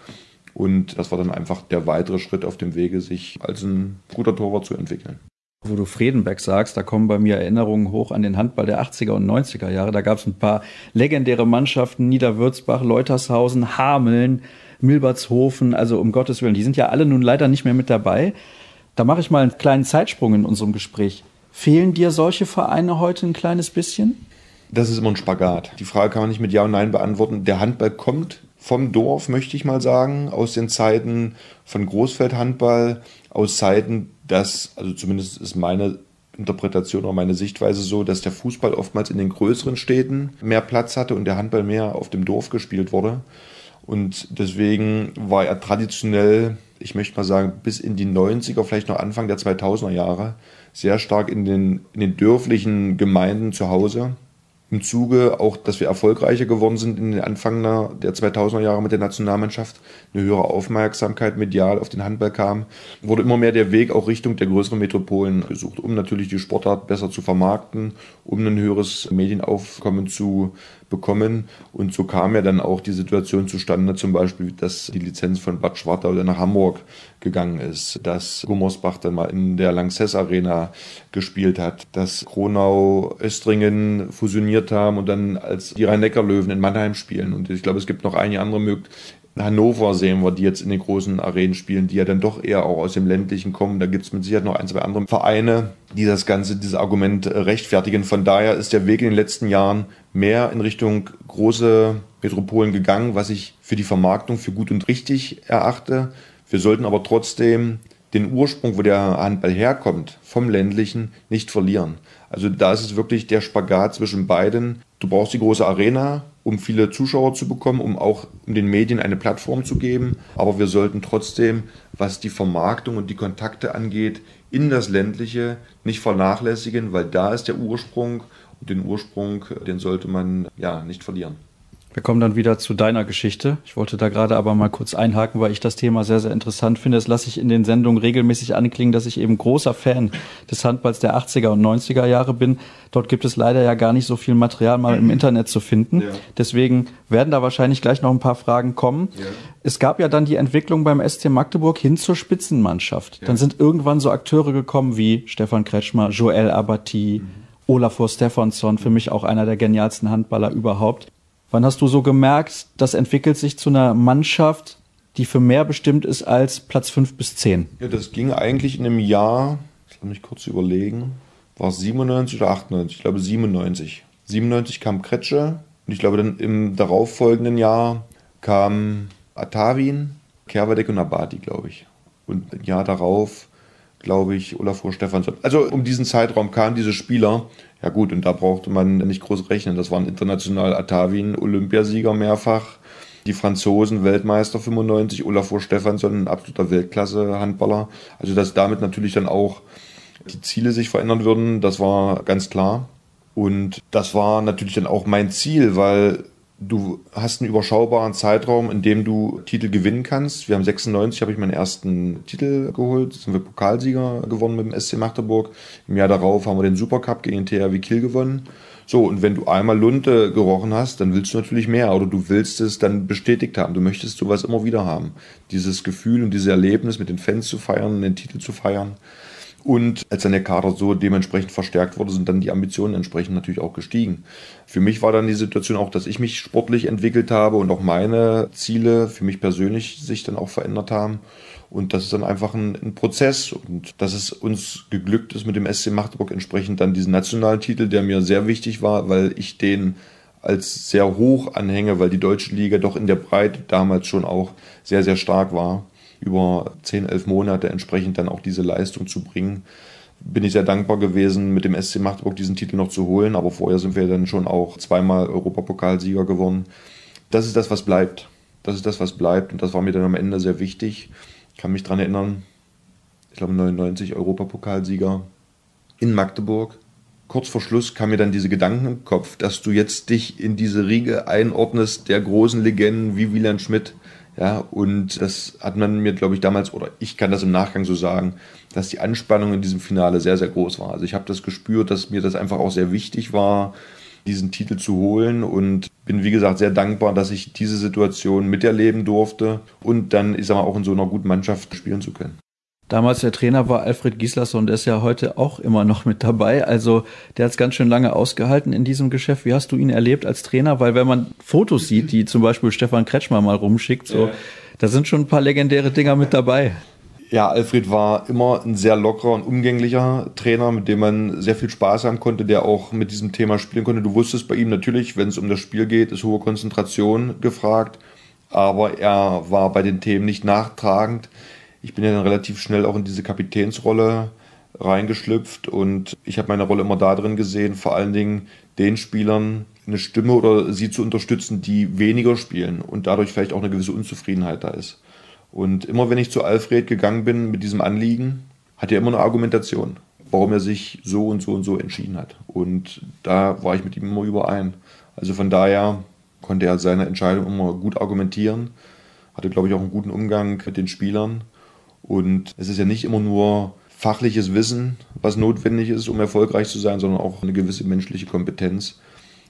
Und das war dann einfach der weitere Schritt auf dem Wege, sich als ein guter Torwart zu entwickeln. Wo du Friedenberg sagst, da kommen bei mir Erinnerungen hoch an den Handball der 80er und 90er Jahre. Da gab es ein paar legendäre Mannschaften, Niederwürzbach, Leutershausen, Hameln, Milbertshofen, also um Gottes Willen, die sind ja alle nun leider nicht mehr mit dabei. Da mache ich mal einen kleinen Zeitsprung in unserem Gespräch. Fehlen dir solche Vereine heute ein kleines bisschen? Das ist immer ein Spagat. Die Frage kann man nicht mit Ja und Nein beantworten. Der Handball kommt vom Dorf, möchte ich mal sagen, aus den Zeiten von Großfeldhandball, aus Zeiten dass, also zumindest ist meine Interpretation oder meine Sichtweise so, dass der Fußball oftmals in den größeren Städten mehr Platz hatte und der Handball mehr auf dem Dorf gespielt wurde. Und deswegen war er traditionell ich möchte mal sagen, bis in die 90er, vielleicht noch Anfang der 2000er Jahre, sehr stark in den, in den dörflichen Gemeinden zu Hause im Zuge auch, dass wir erfolgreicher geworden sind in den Anfang der 2000er Jahre mit der Nationalmannschaft, eine höhere Aufmerksamkeit medial auf den Handball kam, wurde immer mehr der Weg auch Richtung der größeren Metropolen gesucht, um natürlich die Sportart besser zu vermarkten, um ein höheres Medienaufkommen zu bekommen. Und so kam ja dann auch die Situation zustande, zum Beispiel, dass die Lizenz von Bad Schwartau nach Hamburg gegangen ist, dass Gummersbach dann mal in der Lanxess Arena gespielt hat, dass Kronau Östringen fusioniert haben und dann als die Rhein-Neckar-Löwen in Mannheim spielen. Und ich glaube, es gibt noch einige andere Möglichkeiten. Hannover sehen wir, die jetzt in den großen Arenen spielen, die ja dann doch eher auch aus dem ländlichen kommen. Da gibt es mit Sicherheit noch ein, zwei andere Vereine, die das Ganze, dieses Argument äh, rechtfertigen. Von daher ist der Weg in den letzten Jahren mehr in Richtung große Metropolen gegangen, was ich für die Vermarktung für gut und richtig erachte. Wir sollten aber trotzdem den Ursprung, wo der Handball herkommt, vom ländlichen, nicht verlieren. Also da ist es wirklich der Spagat zwischen beiden. Du brauchst die große Arena, um viele Zuschauer zu bekommen, um auch den Medien eine Plattform zu geben. Aber wir sollten trotzdem, was die Vermarktung und die Kontakte angeht, in das ländliche nicht vernachlässigen, weil da ist der Ursprung und den Ursprung, den sollte man ja nicht verlieren. Wir kommen dann wieder zu deiner Geschichte. Ich wollte da gerade aber mal kurz einhaken, weil ich das Thema sehr, sehr interessant finde. Das lasse ich in den Sendungen regelmäßig anklingen, dass ich eben großer Fan des Handballs der 80er und 90er Jahre bin. Dort gibt es leider ja gar nicht so viel Material mal im Internet zu finden. Ja. Deswegen werden da wahrscheinlich gleich noch ein paar Fragen kommen. Ja. Es gab ja dann die Entwicklung beim SC Magdeburg hin zur Spitzenmannschaft. Ja. Dann sind irgendwann so Akteure gekommen wie Stefan Kretschmer, Joel Abati, mhm. Olafur Stefansson, für mich auch einer der genialsten Handballer überhaupt. Wann hast du so gemerkt, das entwickelt sich zu einer Mannschaft, die für mehr bestimmt ist als Platz 5 bis 10? Ja, das ging eigentlich in einem Jahr, lass mich kurz überlegen, war es 97 oder 98? Ich glaube 97. 97 kam Kretsche und ich glaube dann im darauffolgenden Jahr kam Atavin, Kerwadek und Abati, glaube ich. Und ein Jahr darauf, glaube ich, Olafur Stefansson. Also um diesen Zeitraum kamen diese Spieler, ja gut, und da brauchte man nicht groß rechnen. Das waren international Atavin, Olympiasieger mehrfach, die Franzosen Weltmeister 95, Olafur Stefansson, ein absoluter Weltklasse-Handballer. Also dass damit natürlich dann auch die Ziele sich verändern würden, das war ganz klar. Und das war natürlich dann auch mein Ziel, weil du hast einen überschaubaren Zeitraum, in dem du Titel gewinnen kannst. Wir haben 96, habe ich meinen ersten Titel geholt, sind wir Pokalsieger gewonnen mit dem SC Magdeburg. Im Jahr darauf haben wir den Supercup gegen den THW Kiel gewonnen. So, und wenn du einmal Lunte gerochen hast, dann willst du natürlich mehr oder du willst es dann bestätigt haben. Du möchtest sowas immer wieder haben. Dieses Gefühl und dieses Erlebnis mit den Fans zu feiern, den Titel zu feiern. Und als dann der Kader so dementsprechend verstärkt wurde, sind dann die Ambitionen entsprechend natürlich auch gestiegen. Für mich war dann die Situation auch, dass ich mich sportlich entwickelt habe und auch meine Ziele für mich persönlich sich dann auch verändert haben. Und das ist dann einfach ein, ein, Prozess. Und dass es uns geglückt ist mit dem SC Magdeburg entsprechend dann diesen nationalen Titel, der mir sehr wichtig war, weil ich den als sehr hoch anhänge, weil die deutsche Liga doch in der Breite damals schon auch sehr, sehr stark war über 10, 11 Monate entsprechend dann auch diese Leistung zu bringen. Bin ich sehr dankbar gewesen, mit dem SC Magdeburg diesen Titel noch zu holen, aber vorher sind wir dann schon auch zweimal Europapokalsieger geworden. Das ist das, was bleibt. Das ist das, was bleibt und das war mir dann am Ende sehr wichtig. Ich kann mich daran erinnern, ich glaube 99 Europapokalsieger in Magdeburg. Kurz vor Schluss kam mir dann diese Gedanken im Kopf, dass du jetzt dich in diese Riege einordnest der großen Legenden wie Wieland Schmidt, ja, und das hat man mir, glaube ich, damals, oder ich kann das im Nachgang so sagen, dass die Anspannung in diesem Finale sehr, sehr groß war. Also ich habe das gespürt, dass mir das einfach auch sehr wichtig war, diesen Titel zu holen und bin, wie gesagt, sehr dankbar, dass ich diese Situation miterleben durfte und dann, ich sag mal, auch in so einer guten Mannschaft spielen zu können. Damals der Trainer war Alfred Gislason, der ist ja heute auch immer noch mit dabei. Also der hat es ganz schön lange ausgehalten in diesem Geschäft. Wie hast du ihn erlebt als Trainer? Weil wenn man Fotos sieht, die zum Beispiel Stefan Kretschmer mal rumschickt, so, ja. da sind schon ein paar legendäre Dinger mit dabei. Ja, Alfred war immer ein sehr lockerer und umgänglicher Trainer, mit dem man sehr viel Spaß haben konnte, der auch mit diesem Thema spielen konnte. Du wusstest bei ihm natürlich, wenn es um das Spiel geht, ist hohe Konzentration gefragt, aber er war bei den Themen nicht nachtragend ich bin ja dann relativ schnell auch in diese Kapitänsrolle reingeschlüpft und ich habe meine Rolle immer da drin gesehen, vor allen Dingen den Spielern eine Stimme oder sie zu unterstützen, die weniger spielen und dadurch vielleicht auch eine gewisse Unzufriedenheit da ist. Und immer wenn ich zu Alfred gegangen bin mit diesem Anliegen, hat er immer eine Argumentation, warum er sich so und so und so entschieden hat. Und da war ich mit ihm immer überein. Also von daher konnte er seine Entscheidung immer gut argumentieren, hatte, glaube ich, auch einen guten Umgang mit den Spielern. Und es ist ja nicht immer nur fachliches Wissen, was notwendig ist, um erfolgreich zu sein, sondern auch eine gewisse menschliche Kompetenz.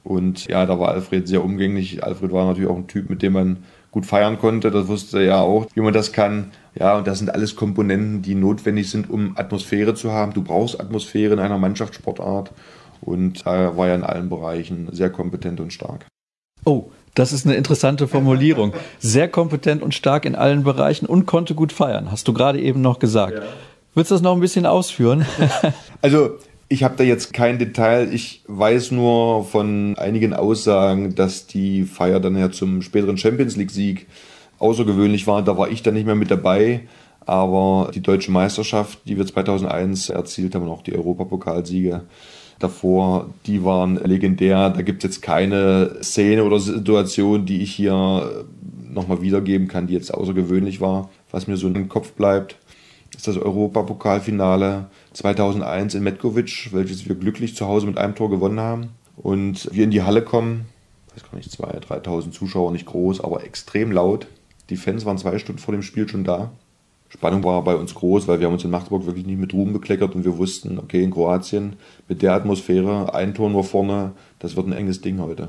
Und ja, da war Alfred sehr umgänglich. Alfred war natürlich auch ein Typ, mit dem man gut feiern konnte. Das wusste er ja auch, wie man das kann. Ja, und das sind alles Komponenten, die notwendig sind, um Atmosphäre zu haben. Du brauchst Atmosphäre in einer Mannschaftssportart. Und er war ja in allen Bereichen sehr kompetent und stark. Oh, das ist eine interessante Formulierung. Sehr kompetent und stark in allen Bereichen und konnte gut feiern, hast du gerade eben noch gesagt. Ja. Willst du das noch ein bisschen ausführen? also, ich habe da jetzt kein Detail. Ich weiß nur von einigen Aussagen, dass die Feier dann ja zum späteren Champions League-Sieg außergewöhnlich war. Da war ich dann nicht mehr mit dabei. Aber die deutsche Meisterschaft, die wir 2001 erzielt haben, und auch die Europapokalsiege davor, die waren legendär. Da gibt es jetzt keine Szene oder Situation, die ich hier nochmal wiedergeben kann, die jetzt außergewöhnlich war. Was mir so im Kopf bleibt, ist das Europapokalfinale 2001 in Metkovic, welches wir glücklich zu Hause mit einem Tor gewonnen haben. Und wir in die Halle kommen, weiß gar nicht, 2.000, 3.000 Zuschauer, nicht groß, aber extrem laut. Die Fans waren zwei Stunden vor dem Spiel schon da. Spannung war bei uns groß, weil wir haben uns in Magdeburg wirklich nicht mit Ruhm bekleckert und wir wussten, okay, in Kroatien mit der Atmosphäre, ein Tor nur vorne, das wird ein enges Ding heute.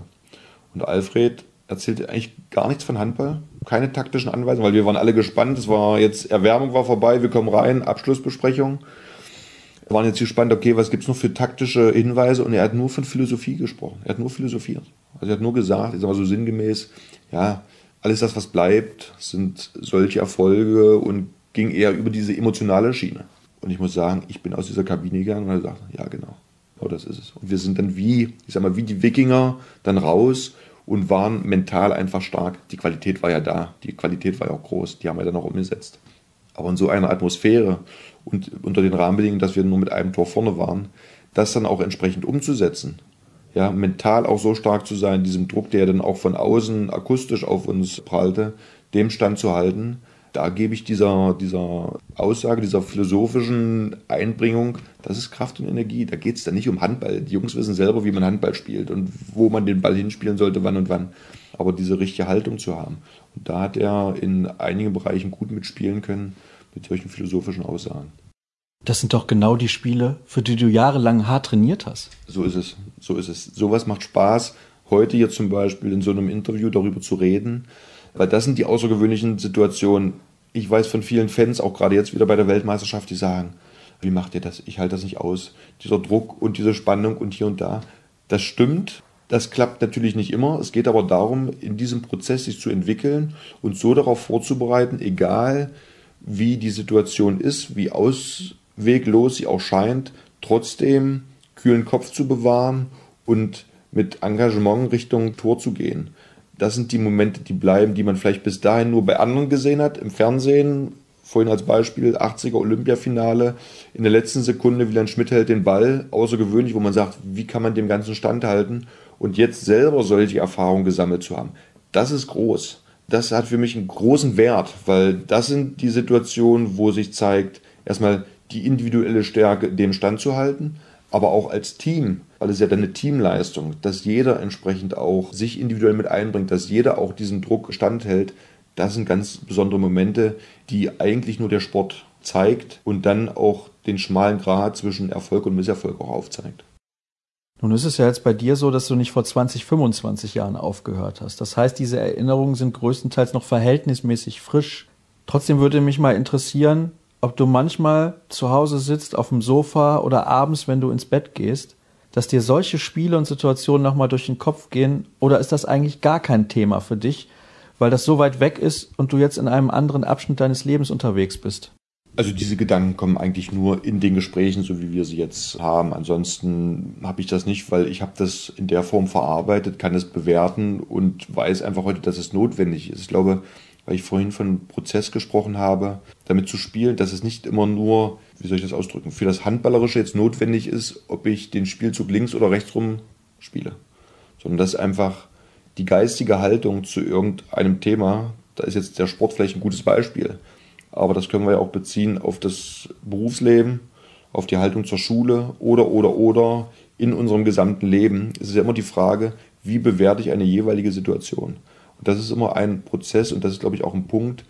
Und Alfred erzählte eigentlich gar nichts von Handball, keine taktischen Anweisungen, weil wir waren alle gespannt. Es war jetzt, Erwärmung war vorbei, wir kommen rein, Abschlussbesprechung. Wir waren jetzt gespannt, okay, was gibt es noch für taktische Hinweise? Und er hat nur von Philosophie gesprochen. Er hat nur philosophiert. Also er hat nur gesagt, sag mal so sinngemäß, ja, alles das, was bleibt, sind solche Erfolge und ging eher über diese emotionale Schiene. Und ich muss sagen, ich bin aus dieser Kabine gegangen und habe gesagt, ja genau, oh, das ist es. Und wir sind dann wie, ich sag mal, wie die Wikinger dann raus und waren mental einfach stark. Die Qualität war ja da, die Qualität war ja auch groß, die haben wir dann auch umgesetzt. Aber in so einer Atmosphäre und unter den Rahmenbedingungen, dass wir nur mit einem Tor vorne waren, das dann auch entsprechend umzusetzen. Ja, mental auch so stark zu sein, diesem Druck, der dann auch von außen akustisch auf uns prallte, dem Stand zu halten da gebe ich dieser, dieser Aussage, dieser philosophischen Einbringung, das ist Kraft und Energie. Da geht es dann nicht um Handball. Die Jungs wissen selber, wie man Handball spielt und wo man den Ball hinspielen sollte, wann und wann. Aber diese richtige Haltung zu haben. Und da hat er in einigen Bereichen gut mitspielen können mit solchen philosophischen Aussagen. Das sind doch genau die Spiele, für die du jahrelang hart trainiert hast. So ist es. So ist es. Sowas macht Spaß. Heute hier zum Beispiel in so einem Interview darüber zu reden, weil das sind die außergewöhnlichen Situationen. Ich weiß von vielen Fans, auch gerade jetzt wieder bei der Weltmeisterschaft, die sagen, wie macht ihr das? Ich halte das nicht aus. Dieser Druck und diese Spannung und hier und da. Das stimmt. Das klappt natürlich nicht immer. Es geht aber darum, in diesem Prozess sich zu entwickeln und so darauf vorzubereiten, egal wie die Situation ist, wie ausweglos sie auch scheint, trotzdem kühlen Kopf zu bewahren und mit Engagement Richtung Tor zu gehen das sind die Momente, die bleiben, die man vielleicht bis dahin nur bei anderen gesehen hat, im Fernsehen. Vorhin als Beispiel 80er Olympiafinale. In der letzten Sekunde Wieland Schmidt hält den Ball, außergewöhnlich, wo man sagt, wie kann man dem Ganzen standhalten? Und jetzt selber solche Erfahrungen gesammelt zu haben, das ist groß. Das hat für mich einen großen Wert, weil das sind die Situationen, wo sich zeigt, erstmal die individuelle Stärke, dem standzuhalten, aber auch als Team weil es ja dann eine Teamleistung, dass jeder entsprechend auch sich individuell mit einbringt, dass jeder auch diesem Druck standhält. Das sind ganz besondere Momente, die eigentlich nur der Sport zeigt und dann auch den schmalen Grad zwischen Erfolg und Misserfolg auch aufzeigt. Nun ist es ja jetzt bei dir so, dass du nicht vor 20, 25 Jahren aufgehört hast. Das heißt, diese Erinnerungen sind größtenteils noch verhältnismäßig frisch. Trotzdem würde mich mal interessieren, ob du manchmal zu Hause sitzt auf dem Sofa oder abends, wenn du ins Bett gehst dass dir solche Spiele und Situationen nochmal durch den Kopf gehen? Oder ist das eigentlich gar kein Thema für dich, weil das so weit weg ist und du jetzt in einem anderen Abschnitt deines Lebens unterwegs bist? Also diese Gedanken kommen eigentlich nur in den Gesprächen, so wie wir sie jetzt haben. Ansonsten habe ich das nicht, weil ich habe das in der Form verarbeitet, kann es bewerten und weiß einfach heute, dass es notwendig ist. Ich glaube, weil ich vorhin von Prozess gesprochen habe, damit zu spielen, dass es nicht immer nur, wie soll ich das ausdrücken, für das Handballerische jetzt notwendig ist, ob ich den Spielzug links oder rechts rum spiele, sondern dass einfach die geistige Haltung zu irgendeinem Thema, Da ist jetzt der Sport vielleicht ein gutes Beispiel. Aber das können wir ja auch beziehen auf das Berufsleben, auf die Haltung zur Schule oder, oder, oder in unserem gesamten Leben. Es ist ja immer die Frage, wie bewerte ich eine jeweilige Situation. Das ist immer ein Prozess und das ist, glaube ich, auch ein Punkt,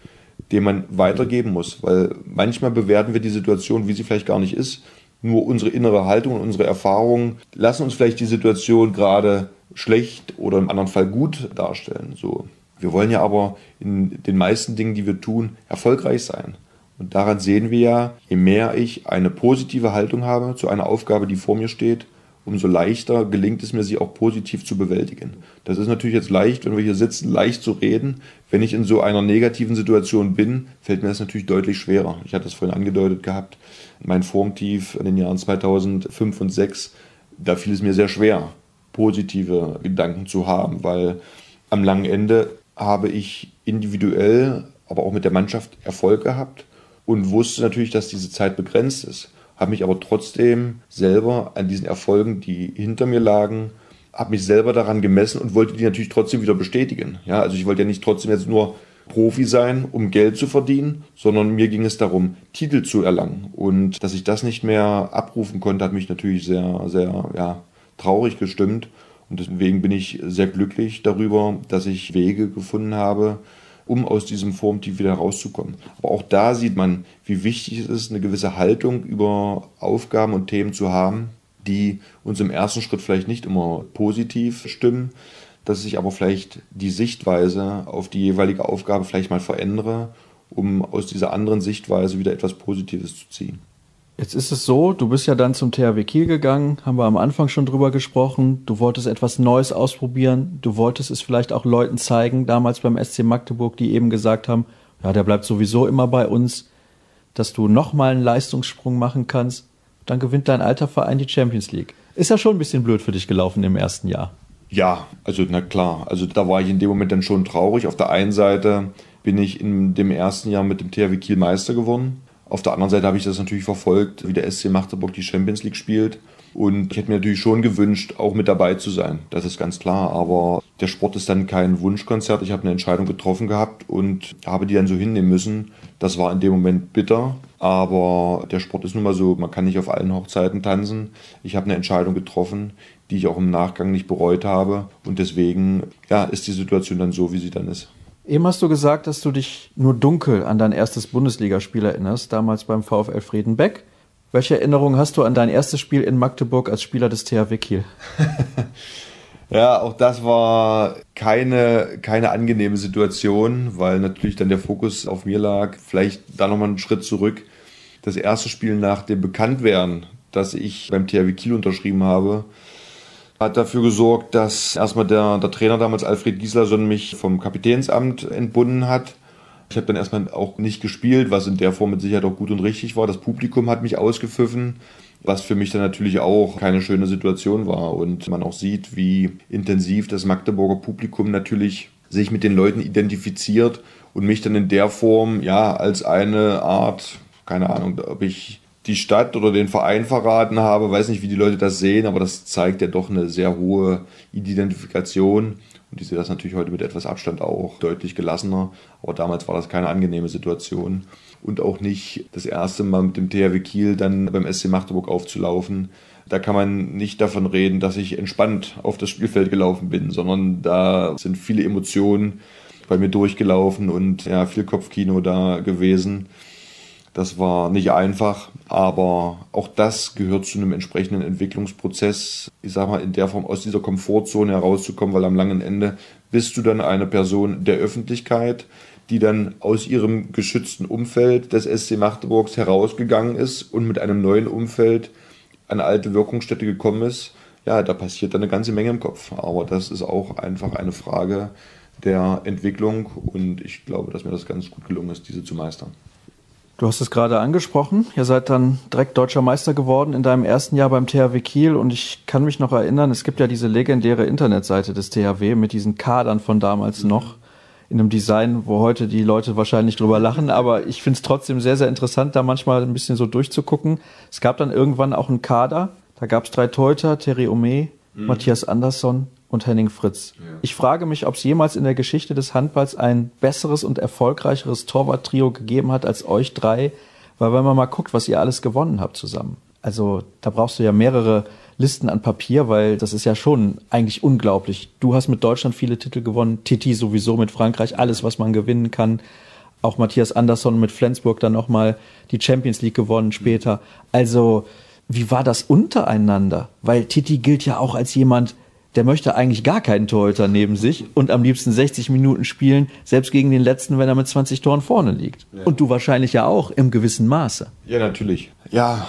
den man weitergeben muss, weil manchmal bewerten wir die Situation, wie sie vielleicht gar nicht ist. Nur unsere innere Haltung und unsere Erfahrungen lassen uns vielleicht die Situation gerade schlecht oder im anderen Fall gut darstellen. So. Wir wollen ja aber in den meisten Dingen, die wir tun, erfolgreich sein. Und daran sehen wir ja, je mehr ich eine positive Haltung habe zu einer Aufgabe, die vor mir steht, umso leichter gelingt es mir, sie auch positiv zu bewältigen. Das ist natürlich jetzt leicht, wenn wir hier sitzen, leicht zu reden. Wenn ich in so einer negativen Situation bin, fällt mir das natürlich deutlich schwerer. Ich hatte es vorhin angedeutet gehabt, mein Formtief in den Jahren 2005 und 2006, da fiel es mir sehr schwer, positive Gedanken zu haben, weil am langen Ende habe ich individuell, aber auch mit der Mannschaft Erfolg gehabt und wusste natürlich, dass diese Zeit begrenzt ist habe mich aber trotzdem selber an diesen Erfolgen, die hinter mir lagen, habe mich selber daran gemessen und wollte die natürlich trotzdem wieder bestätigen. Ja, also ich wollte ja nicht trotzdem jetzt nur Profi sein, um Geld zu verdienen, sondern mir ging es darum, Titel zu erlangen. Und dass ich das nicht mehr abrufen konnte, hat mich natürlich sehr, sehr ja, traurig gestimmt. Und deswegen bin ich sehr glücklich darüber, dass ich Wege gefunden habe, um aus diesem Formtief wieder rauszukommen. Aber auch da sieht man, wie wichtig es ist, eine gewisse Haltung über Aufgaben und Themen zu haben, die uns im ersten Schritt vielleicht nicht immer positiv stimmen, dass ich aber vielleicht die Sichtweise auf die jeweilige Aufgabe vielleicht mal verändere, um aus dieser anderen Sichtweise wieder etwas Positives zu ziehen. Jetzt ist es so, du bist ja dann zum THW Kiel gegangen, haben wir am Anfang schon drüber gesprochen. Du wolltest etwas Neues ausprobieren. Du wolltest es vielleicht auch Leuten zeigen, damals beim SC Magdeburg, die eben gesagt haben, ja, der bleibt sowieso immer bei uns, dass du nochmal einen Leistungssprung machen kannst. Dann gewinnt dein alter Verein die Champions League. Ist ja schon ein bisschen blöd für dich gelaufen im ersten Jahr. Ja, also na klar. Also da war ich in dem Moment dann schon traurig. Auf der einen Seite bin ich in dem ersten Jahr mit dem THW Kiel Meister geworden auf der anderen Seite habe ich das natürlich verfolgt, wie der SC Magdeburg die Champions League spielt. Und ich hätte mir natürlich schon gewünscht, auch mit dabei zu sein. Das ist ganz klar. Aber der Sport ist dann kein Wunschkonzert. Ich habe eine Entscheidung getroffen gehabt und habe die dann so hinnehmen müssen. Das war in dem Moment bitter. Aber der Sport ist nun mal so, man kann nicht auf allen Hochzeiten tanzen. Ich habe eine Entscheidung getroffen, die ich auch im Nachgang nicht bereut habe. Und deswegen ja, ist die Situation dann so, wie sie dann ist. Eben hast du gesagt, dass du dich nur dunkel an dein erstes Bundesligaspiel erinnerst, damals beim VfL Friedenbeck. Welche Erinnerungen hast du an dein erstes Spiel in Magdeburg als Spieler des THW Kiel? ja, auch das war keine, keine angenehme Situation, weil natürlich dann der Fokus auf mir lag. Vielleicht da nochmal einen Schritt zurück. Das erste Spiel nach dem Bekanntwerden, dass ich beim THW Kiel unterschrieben habe, hat dafür gesorgt, dass erstmal der, der Trainer damals Alfred Gislason mich vom Kapitänsamt entbunden hat. Ich habe dann erstmal auch nicht gespielt, was in der Form mit Sicherheit auch gut und richtig war. Das Publikum hat mich ausgepfiffen, was für mich dann natürlich auch keine schöne Situation war. Und man auch sieht, wie intensiv das Magdeburger Publikum natürlich sich mit den Leuten identifiziert und mich dann in der Form ja als eine Art, keine Ahnung, ob ich die Stadt oder den Verein verraten habe. Weiß nicht, wie die Leute das sehen, aber das zeigt ja doch eine sehr hohe Identifikation. Und ich sehe das natürlich heute mit etwas Abstand auch deutlich gelassener. Aber damals war das keine angenehme Situation. Und auch nicht das erste Mal mit dem THW Kiel dann beim SC Magdeburg aufzulaufen. Da kann man nicht davon reden, dass ich entspannt auf das Spielfeld gelaufen bin, sondern da sind viele Emotionen bei mir durchgelaufen und ja, viel Kopfkino da gewesen. Das war nicht einfach, aber auch das gehört zu einem entsprechenden Entwicklungsprozess, ich sag mal, in der Form aus dieser Komfortzone herauszukommen, weil am langen Ende bist du dann eine Person der Öffentlichkeit, die dann aus ihrem geschützten Umfeld des SC Magdeburgs herausgegangen ist und mit einem neuen Umfeld an alte Wirkungsstätte gekommen ist. Ja, da passiert dann eine ganze Menge im Kopf. Aber das ist auch einfach eine Frage der Entwicklung und ich glaube, dass mir das ganz gut gelungen ist, diese zu meistern. Du hast es gerade angesprochen. Ihr seid dann direkt deutscher Meister geworden in deinem ersten Jahr beim THW Kiel. Und ich kann mich noch erinnern, es gibt ja diese legendäre Internetseite des THW mit diesen Kadern von damals noch. In einem Design, wo heute die Leute wahrscheinlich drüber lachen. Aber ich finde es trotzdem sehr, sehr interessant, da manchmal ein bisschen so durchzugucken. Es gab dann irgendwann auch einen Kader. Da gab es drei Teuter, Terry Ome, mhm. Matthias Andersson und Henning Fritz. Ja. Ich frage mich, ob es jemals in der Geschichte des Handballs ein besseres und erfolgreicheres Torwarttrio gegeben hat als euch drei, weil wenn man mal guckt, was ihr alles gewonnen habt zusammen. Also da brauchst du ja mehrere Listen an Papier, weil das ist ja schon eigentlich unglaublich. Du hast mit Deutschland viele Titel gewonnen, Titi sowieso mit Frankreich, alles, was man gewinnen kann. Auch Matthias Andersson mit Flensburg dann nochmal die Champions League gewonnen später. Also, wie war das untereinander? Weil Titi gilt ja auch als jemand, der möchte eigentlich gar keinen Torhüter neben sich und am liebsten 60 Minuten spielen, selbst gegen den letzten, wenn er mit 20 Toren vorne liegt. Ja. Und du wahrscheinlich ja auch im gewissen Maße. Ja, natürlich. Ja,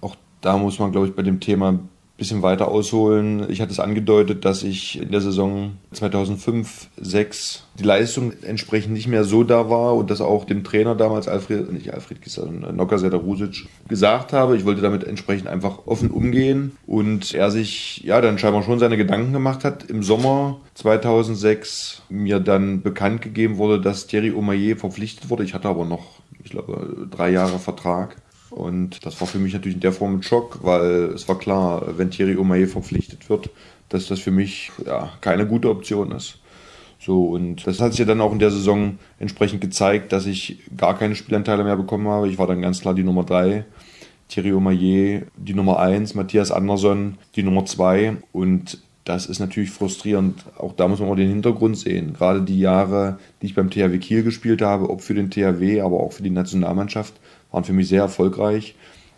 auch da muss man, glaube ich, bei dem Thema bisschen weiter ausholen. Ich hatte es angedeutet, dass ich in der Saison 2005, 6 die Leistung entsprechend nicht mehr so da war und das auch dem Trainer damals, Alfred, nicht Alfred sondern Nokaseta Rusic, gesagt habe. Ich wollte damit entsprechend einfach offen umgehen und er sich ja dann scheinbar schon seine Gedanken gemacht hat. Im Sommer 2006 mir dann bekannt gegeben wurde, dass Thierry Omaye verpflichtet wurde. Ich hatte aber noch, ich glaube, drei Jahre Vertrag und das war für mich natürlich in der Form ein Schock, weil es war klar, wenn Thierry Omaye verpflichtet wird, dass das für mich ja, keine gute Option ist. So, und das hat sich ja dann auch in der Saison entsprechend gezeigt, dass ich gar keine Spielanteile mehr bekommen habe. Ich war dann ganz klar die Nummer drei. Thierry Omaye die Nummer eins, Matthias Andersson die Nummer zwei. Und das ist natürlich frustrierend. Auch da muss man mal den Hintergrund sehen. Gerade die Jahre, die ich beim THW Kiel gespielt habe, ob für den THW, aber auch für die Nationalmannschaft, waren für mich sehr erfolgreich.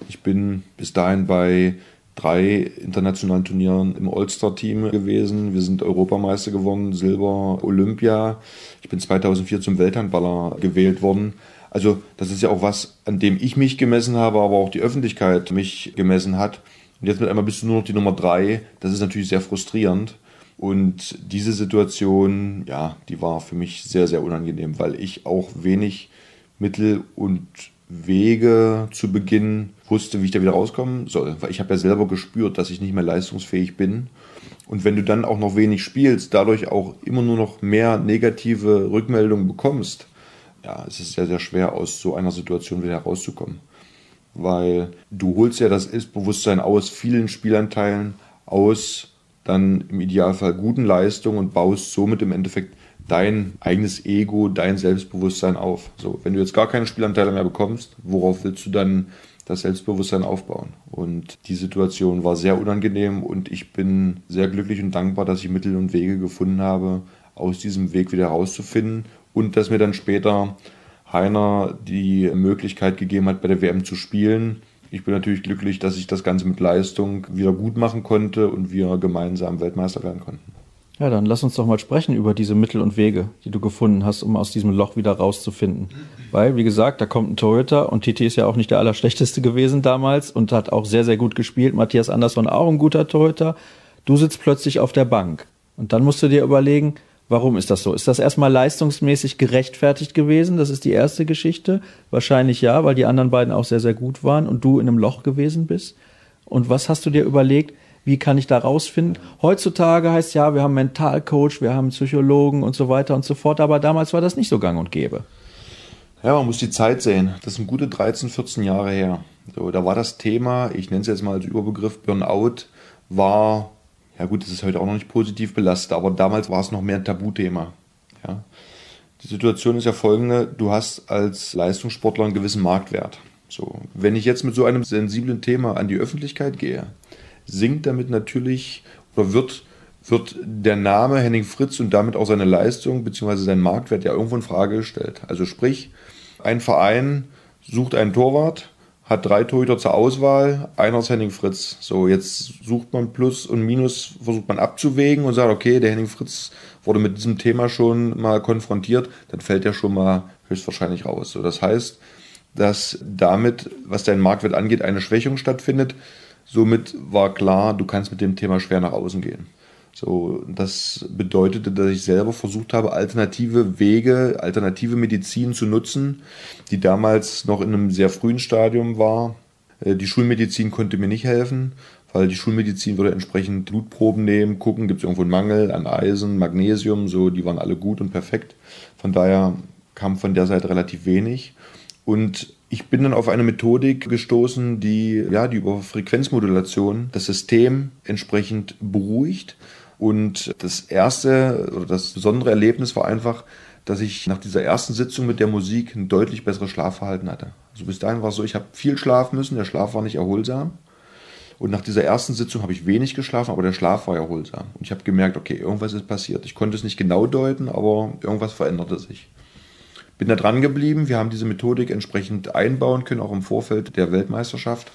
Ich bin bis dahin bei drei internationalen Turnieren im All-Star-Team gewesen. Wir sind Europameister geworden, Silber, Olympia. Ich bin 2004 zum Welthandballer gewählt worden. Also das ist ja auch was, an dem ich mich gemessen habe, aber auch die Öffentlichkeit mich gemessen hat. Und jetzt mit einmal bist du nur noch die Nummer drei. Das ist natürlich sehr frustrierend. Und diese Situation, ja, die war für mich sehr, sehr unangenehm, weil ich auch wenig Mittel und Wege zu Beginn wusste, wie ich da wieder rauskommen soll. Weil ich habe ja selber gespürt, dass ich nicht mehr leistungsfähig bin. Und wenn du dann auch noch wenig spielst, dadurch auch immer nur noch mehr negative Rückmeldungen bekommst, ja, es ist sehr, sehr schwer, aus so einer Situation wieder herauszukommen. Weil du holst ja das Ist-Bewusstsein aus vielen Spielanteilen, aus dann im Idealfall guten Leistungen und baust somit im Endeffekt dein eigenes Ego, dein Selbstbewusstsein auf. So, wenn du jetzt gar keine Spielanteile mehr bekommst, worauf willst du dann das Selbstbewusstsein aufbauen? Und die Situation war sehr unangenehm und ich bin sehr glücklich und dankbar, dass ich Mittel und Wege gefunden habe, aus diesem Weg wieder rauszufinden und dass mir dann später Heiner die Möglichkeit gegeben hat, bei der WM zu spielen. Ich bin natürlich glücklich, dass ich das Ganze mit Leistung wieder gut machen konnte und wir gemeinsam Weltmeister werden konnten. Ja, dann lass uns doch mal sprechen über diese Mittel und Wege, die du gefunden hast, um aus diesem Loch wieder rauszufinden. Weil, wie gesagt, da kommt ein Torhüter und Titi ist ja auch nicht der Allerschlechteste gewesen damals und hat auch sehr, sehr gut gespielt. Matthias Andersson auch ein guter Torhüter. Du sitzt plötzlich auf der Bank. Und dann musst du dir überlegen, warum ist das so? Ist das erstmal leistungsmäßig gerechtfertigt gewesen? Das ist die erste Geschichte. Wahrscheinlich ja, weil die anderen beiden auch sehr, sehr gut waren und du in einem Loch gewesen bist. Und was hast du dir überlegt? Wie kann ich da rausfinden? Heutzutage heißt ja, wir haben Mentalcoach, wir haben Psychologen und so weiter und so fort, aber damals war das nicht so gang und gäbe. Ja, man muss die Zeit sehen. Das sind gute 13, 14 Jahre her. So, da war das Thema, ich nenne es jetzt mal als Überbegriff Burnout, war, ja gut, das ist heute auch noch nicht positiv belastet, aber damals war es noch mehr ein Tabuthema. Ja. Die Situation ist ja folgende, du hast als Leistungssportler einen gewissen Marktwert. So, wenn ich jetzt mit so einem sensiblen Thema an die Öffentlichkeit gehe, sinkt damit natürlich oder wird, wird der Name Henning Fritz und damit auch seine Leistung bzw. sein Marktwert ja irgendwo in Frage gestellt. Also sprich, ein Verein sucht einen Torwart, hat drei Torhüter zur Auswahl, einer ist Henning Fritz. So, jetzt sucht man Plus und Minus, versucht man abzuwägen und sagt, okay, der Henning Fritz wurde mit diesem Thema schon mal konfrontiert, dann fällt er schon mal höchstwahrscheinlich raus. So, das heißt, dass damit, was deinen Marktwert angeht, eine Schwächung stattfindet. Somit war klar, du kannst mit dem Thema schwer nach außen gehen. So, das bedeutete, dass ich selber versucht habe, alternative Wege, alternative Medizin zu nutzen, die damals noch in einem sehr frühen Stadium war. Äh, die Schulmedizin konnte mir nicht helfen, weil die Schulmedizin würde entsprechend Blutproben nehmen, gucken, gibt es irgendwo einen Mangel an Eisen, Magnesium, so, die waren alle gut und perfekt. Von daher kam von der Seite relativ wenig. Und ich bin dann auf eine Methodik gestoßen, die, ja, die über Frequenzmodulation das System entsprechend beruhigt. Und das erste oder das besondere Erlebnis war einfach, dass ich nach dieser ersten Sitzung mit der Musik ein deutlich besseres Schlafverhalten hatte. Also bis dahin war es so, ich habe viel schlafen müssen, der Schlaf war nicht erholsam. Und nach dieser ersten Sitzung habe ich wenig geschlafen, aber der Schlaf war erholsam. Und ich habe gemerkt, okay, irgendwas ist passiert. Ich konnte es nicht genau deuten, aber irgendwas veränderte sich. Bin da dran geblieben. Wir haben diese Methodik entsprechend einbauen können, auch im Vorfeld der Weltmeisterschaft.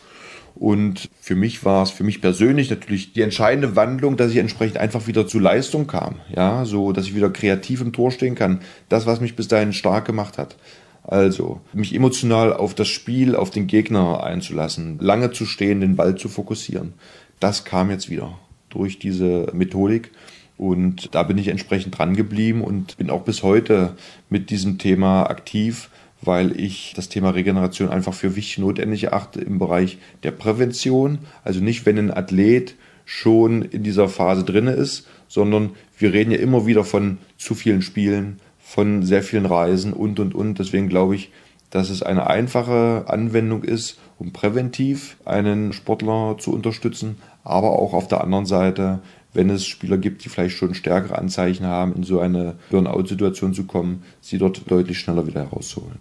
Und für mich war es, für mich persönlich natürlich die entscheidende Wandlung, dass ich entsprechend einfach wieder zu Leistung kam. Ja, so, dass ich wieder kreativ im Tor stehen kann. Das, was mich bis dahin stark gemacht hat. Also, mich emotional auf das Spiel, auf den Gegner einzulassen, lange zu stehen, den Ball zu fokussieren. Das kam jetzt wieder durch diese Methodik. Und da bin ich entsprechend dran geblieben und bin auch bis heute mit diesem Thema aktiv weil ich das Thema Regeneration einfach für wichtig notwendig erachte im Bereich der Prävention. Also nicht, wenn ein Athlet schon in dieser Phase drin ist, sondern wir reden ja immer wieder von zu vielen Spielen, von sehr vielen Reisen und, und, und. Deswegen glaube ich, dass es eine einfache Anwendung ist, um präventiv einen Sportler zu unterstützen, aber auch auf der anderen Seite, wenn es Spieler gibt, die vielleicht schon stärkere Anzeichen haben, in so eine Burnout-Situation zu kommen, sie dort deutlich schneller wieder herauszuholen.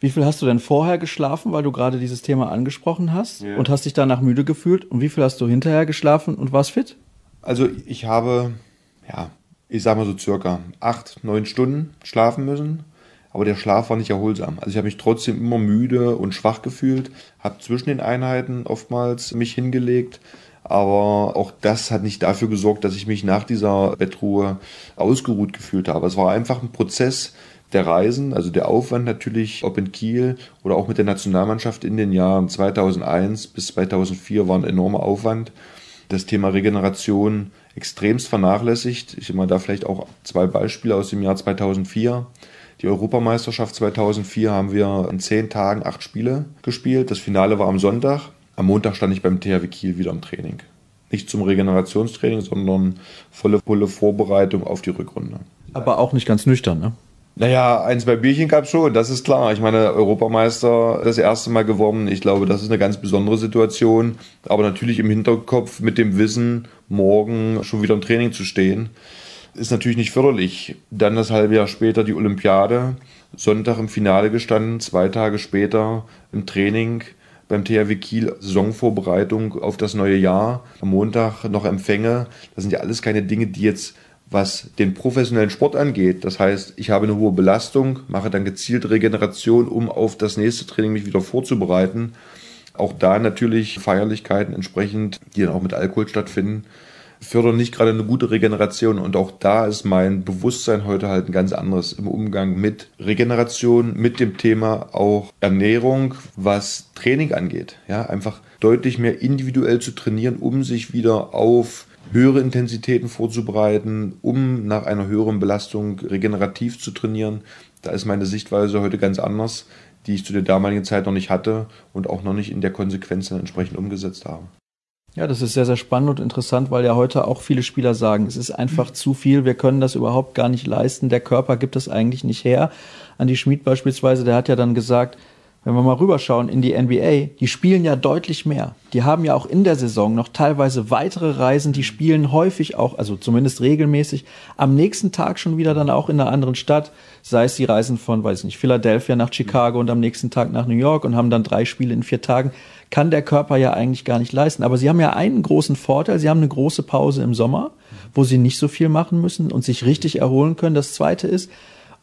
Wie viel hast du denn vorher geschlafen, weil du gerade dieses Thema angesprochen hast ja. und hast dich danach müde gefühlt? Und wie viel hast du hinterher geschlafen und warst fit? Also ich habe, ja, ich sag mal so circa acht, neun Stunden schlafen müssen. Aber der Schlaf war nicht erholsam. Also ich habe mich trotzdem immer müde und schwach gefühlt, habe zwischen den Einheiten oftmals mich hingelegt. Aber auch das hat nicht dafür gesorgt, dass ich mich nach dieser Bettruhe ausgeruht gefühlt habe. Es war einfach ein Prozess, der Reisen, also der Aufwand natürlich, ob in Kiel oder auch mit der Nationalmannschaft in den Jahren 2001 bis 2004 war ein enormer Aufwand. Das Thema Regeneration extremst vernachlässigt. Ich meine da vielleicht auch zwei Beispiele aus dem Jahr 2004. Die Europameisterschaft 2004 haben wir in zehn Tagen acht Spiele gespielt. Das Finale war am Sonntag. Am Montag stand ich beim THW Kiel wieder im Training. Nicht zum Regenerationstraining, sondern volle Pulle Vorbereitung auf die Rückrunde. Aber auch nicht ganz nüchtern, ne? Naja, ein, zwei Bierchen gab es schon, das ist klar. Ich meine, Europameister das erste Mal gewonnen. Ich glaube, das ist eine ganz besondere Situation. Aber natürlich im Hinterkopf mit dem Wissen, morgen schon wieder im Training zu stehen, ist natürlich nicht förderlich. Dann das halbe Jahr später die Olympiade. Sonntag im Finale gestanden, zwei Tage später im Training beim THW Kiel Saisonvorbereitung auf das neue Jahr. Am Montag noch Empfänge. Das sind ja alles keine Dinge, die jetzt was den professionellen Sport angeht. Das heißt, ich habe eine hohe Belastung, mache dann gezielt Regeneration, um auf das nächste Training mich wieder vorzubereiten. Auch da natürlich Feierlichkeiten entsprechend, die dann auch mit Alkohol stattfinden, fördern nicht gerade eine gute Regeneration. Und auch da ist mein Bewusstsein heute halt ein ganz anderes im Umgang mit Regeneration, mit dem Thema auch Ernährung, was Training angeht. Ja, einfach deutlich mehr individuell zu trainieren, um sich wieder auf höhere Intensitäten vorzubereiten, um nach einer höheren Belastung regenerativ zu trainieren. Da ist meine Sichtweise heute ganz anders, die ich zu der damaligen Zeit noch nicht hatte und auch noch nicht in der Konsequenz dann entsprechend umgesetzt habe. Ja, das ist sehr, sehr spannend und interessant, weil ja heute auch viele Spieler sagen, es ist einfach zu viel, wir können das überhaupt gar nicht leisten, der Körper gibt es eigentlich nicht her. Andi Schmid beispielsweise, der hat ja dann gesagt, wenn wir mal rüberschauen in die NBA, die spielen ja deutlich mehr. Die haben ja auch in der Saison noch teilweise weitere Reisen, die spielen häufig auch, also zumindest regelmäßig, am nächsten Tag schon wieder dann auch in einer anderen Stadt, sei es die Reisen von, weiß ich nicht, Philadelphia nach Chicago und am nächsten Tag nach New York und haben dann drei Spiele in vier Tagen, kann der Körper ja eigentlich gar nicht leisten. Aber sie haben ja einen großen Vorteil, sie haben eine große Pause im Sommer, wo sie nicht so viel machen müssen und sich richtig erholen können. Das zweite ist,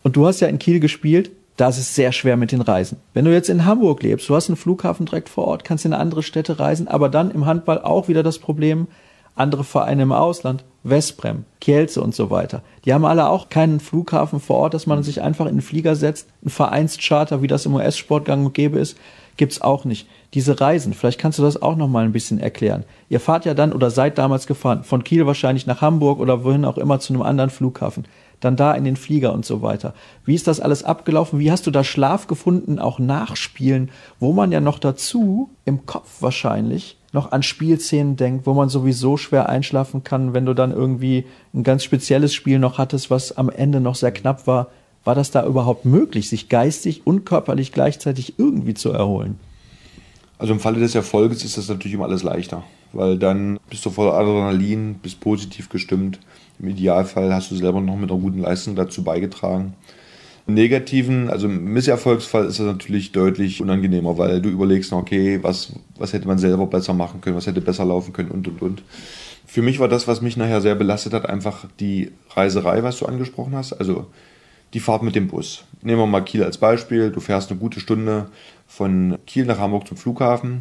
und du hast ja in Kiel gespielt, da ist es sehr schwer mit den Reisen. Wenn du jetzt in Hamburg lebst, du hast einen Flughafen direkt vor Ort, kannst in andere Städte reisen, aber dann im Handball auch wieder das Problem, andere Vereine im Ausland, Westbrem, Kielce und so weiter. Die haben alle auch keinen Flughafen vor Ort, dass man sich einfach in den Flieger setzt. Ein Vereinscharter, wie das im US-Sport gang und gäbe ist, gibt's auch nicht. Diese Reisen, vielleicht kannst du das auch noch mal ein bisschen erklären. Ihr fahrt ja dann oder seid damals gefahren, von Kiel wahrscheinlich nach Hamburg oder wohin auch immer zu einem anderen Flughafen dann da in den Flieger und so weiter. Wie ist das alles abgelaufen? Wie hast du da Schlaf gefunden, auch Nachspielen, wo man ja noch dazu im Kopf wahrscheinlich noch an Spielszenen denkt, wo man sowieso schwer einschlafen kann, wenn du dann irgendwie ein ganz spezielles Spiel noch hattest, was am Ende noch sehr knapp war. War das da überhaupt möglich, sich geistig und körperlich gleichzeitig irgendwie zu erholen? Also im Falle des Erfolges ist das natürlich immer alles leichter. weil dann bist du voller Adrenalin, bist positiv gestimmt. Im Idealfall hast du selber noch mit einer guten Leistung dazu beigetragen. Im negativen, also im Misserfolgsfall ist das natürlich deutlich unangenehmer, weil du überlegst, okay, was, was hätte man selber besser machen können, was hätte besser laufen können und und und. Für mich war das, was mich nachher sehr belastet hat, einfach die Reiserei, was du angesprochen hast. Also die Fahrt mit dem Bus. Nehmen wir mal Kiel als Beispiel. Du fährst eine gute Stunde von Kiel nach Hamburg zum Flughafen.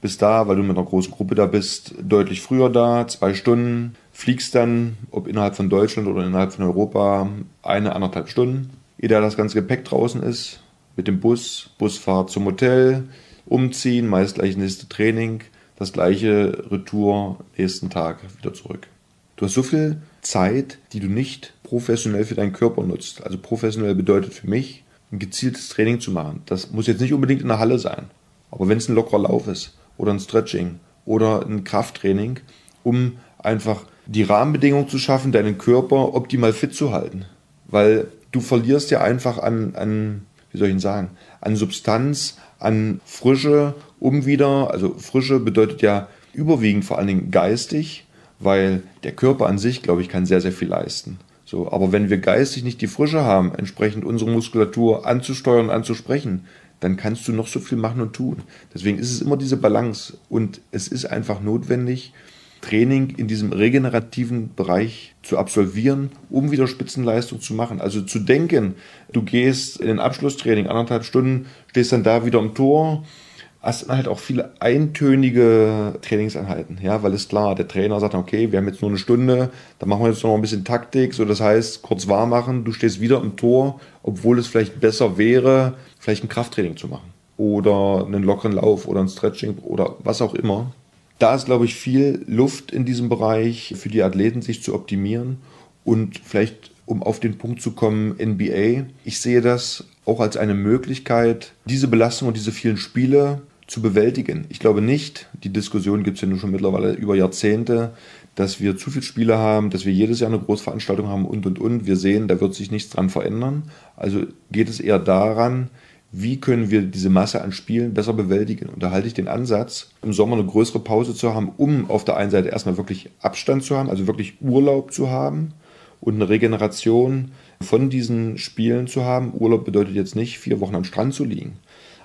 Bist da, weil du mit einer großen Gruppe da bist, deutlich früher da, zwei Stunden. Fliegst dann, ob innerhalb von Deutschland oder innerhalb von Europa, eine, anderthalb Stunden. Ehe das ganze Gepäck draußen ist, mit dem Bus, Busfahrt zum Hotel, umziehen, meist gleich nächste Training, das gleiche Retour nächsten Tag wieder zurück. Du hast so viel Zeit, die du nicht professionell für deinen Körper nutzt. Also professionell bedeutet für mich, ein gezieltes Training zu machen. Das muss jetzt nicht unbedingt in der Halle sein. Aber wenn es ein lockerer Lauf ist oder ein Stretching oder ein Krafttraining, um einfach die Rahmenbedingungen zu schaffen, deinen Körper optimal fit zu halten. Weil du verlierst ja einfach an, an wie soll ich ihn sagen, an Substanz, an Frische, um wieder, also Frische bedeutet ja überwiegend vor allen Dingen geistig, weil der Körper an sich, glaube ich, kann sehr, sehr viel leisten. So, aber wenn wir geistig nicht die Frische haben, entsprechend unsere Muskulatur anzusteuern und anzusprechen, dann kannst du noch so viel machen und tun. Deswegen ist es immer diese Balance und es ist einfach notwendig, Training in diesem regenerativen Bereich zu absolvieren, um wieder Spitzenleistung zu machen. Also zu denken, du gehst in ein Abschlusstraining, anderthalb Stunden, stehst dann da wieder im Tor, hast dann halt auch viele eintönige Trainingseinheiten, ja, weil es klar, der Trainer sagt, okay, wir haben jetzt nur eine Stunde, dann machen wir jetzt noch ein bisschen Taktik, so das heißt, kurz warm machen, du stehst wieder im Tor, obwohl es vielleicht besser wäre, vielleicht ein Krafttraining zu machen oder einen lockeren Lauf oder ein Stretching oder was auch immer. Da ist, glaube ich, viel Luft in diesem Bereich für die Athleten, sich zu optimieren und vielleicht, um auf den Punkt zu kommen, NBA. Ich sehe das auch als eine Möglichkeit, diese Belastung und diese vielen Spiele zu bewältigen. Ich glaube nicht, die Diskussion gibt es ja nun schon mittlerweile über Jahrzehnte, dass wir zu viele Spiele haben, dass wir jedes Jahr eine Großveranstaltung haben und und und. Wir sehen, da wird sich nichts dran verändern. Also geht es eher daran, wie können wir diese Masse an Spielen besser bewältigen. Und da halte ich den Ansatz, im Sommer eine größere Pause zu haben, um auf der einen Seite erstmal wirklich Abstand zu haben, also wirklich Urlaub zu haben und eine Regeneration von diesen Spielen zu haben. Urlaub bedeutet jetzt nicht, vier Wochen am Strand zu liegen.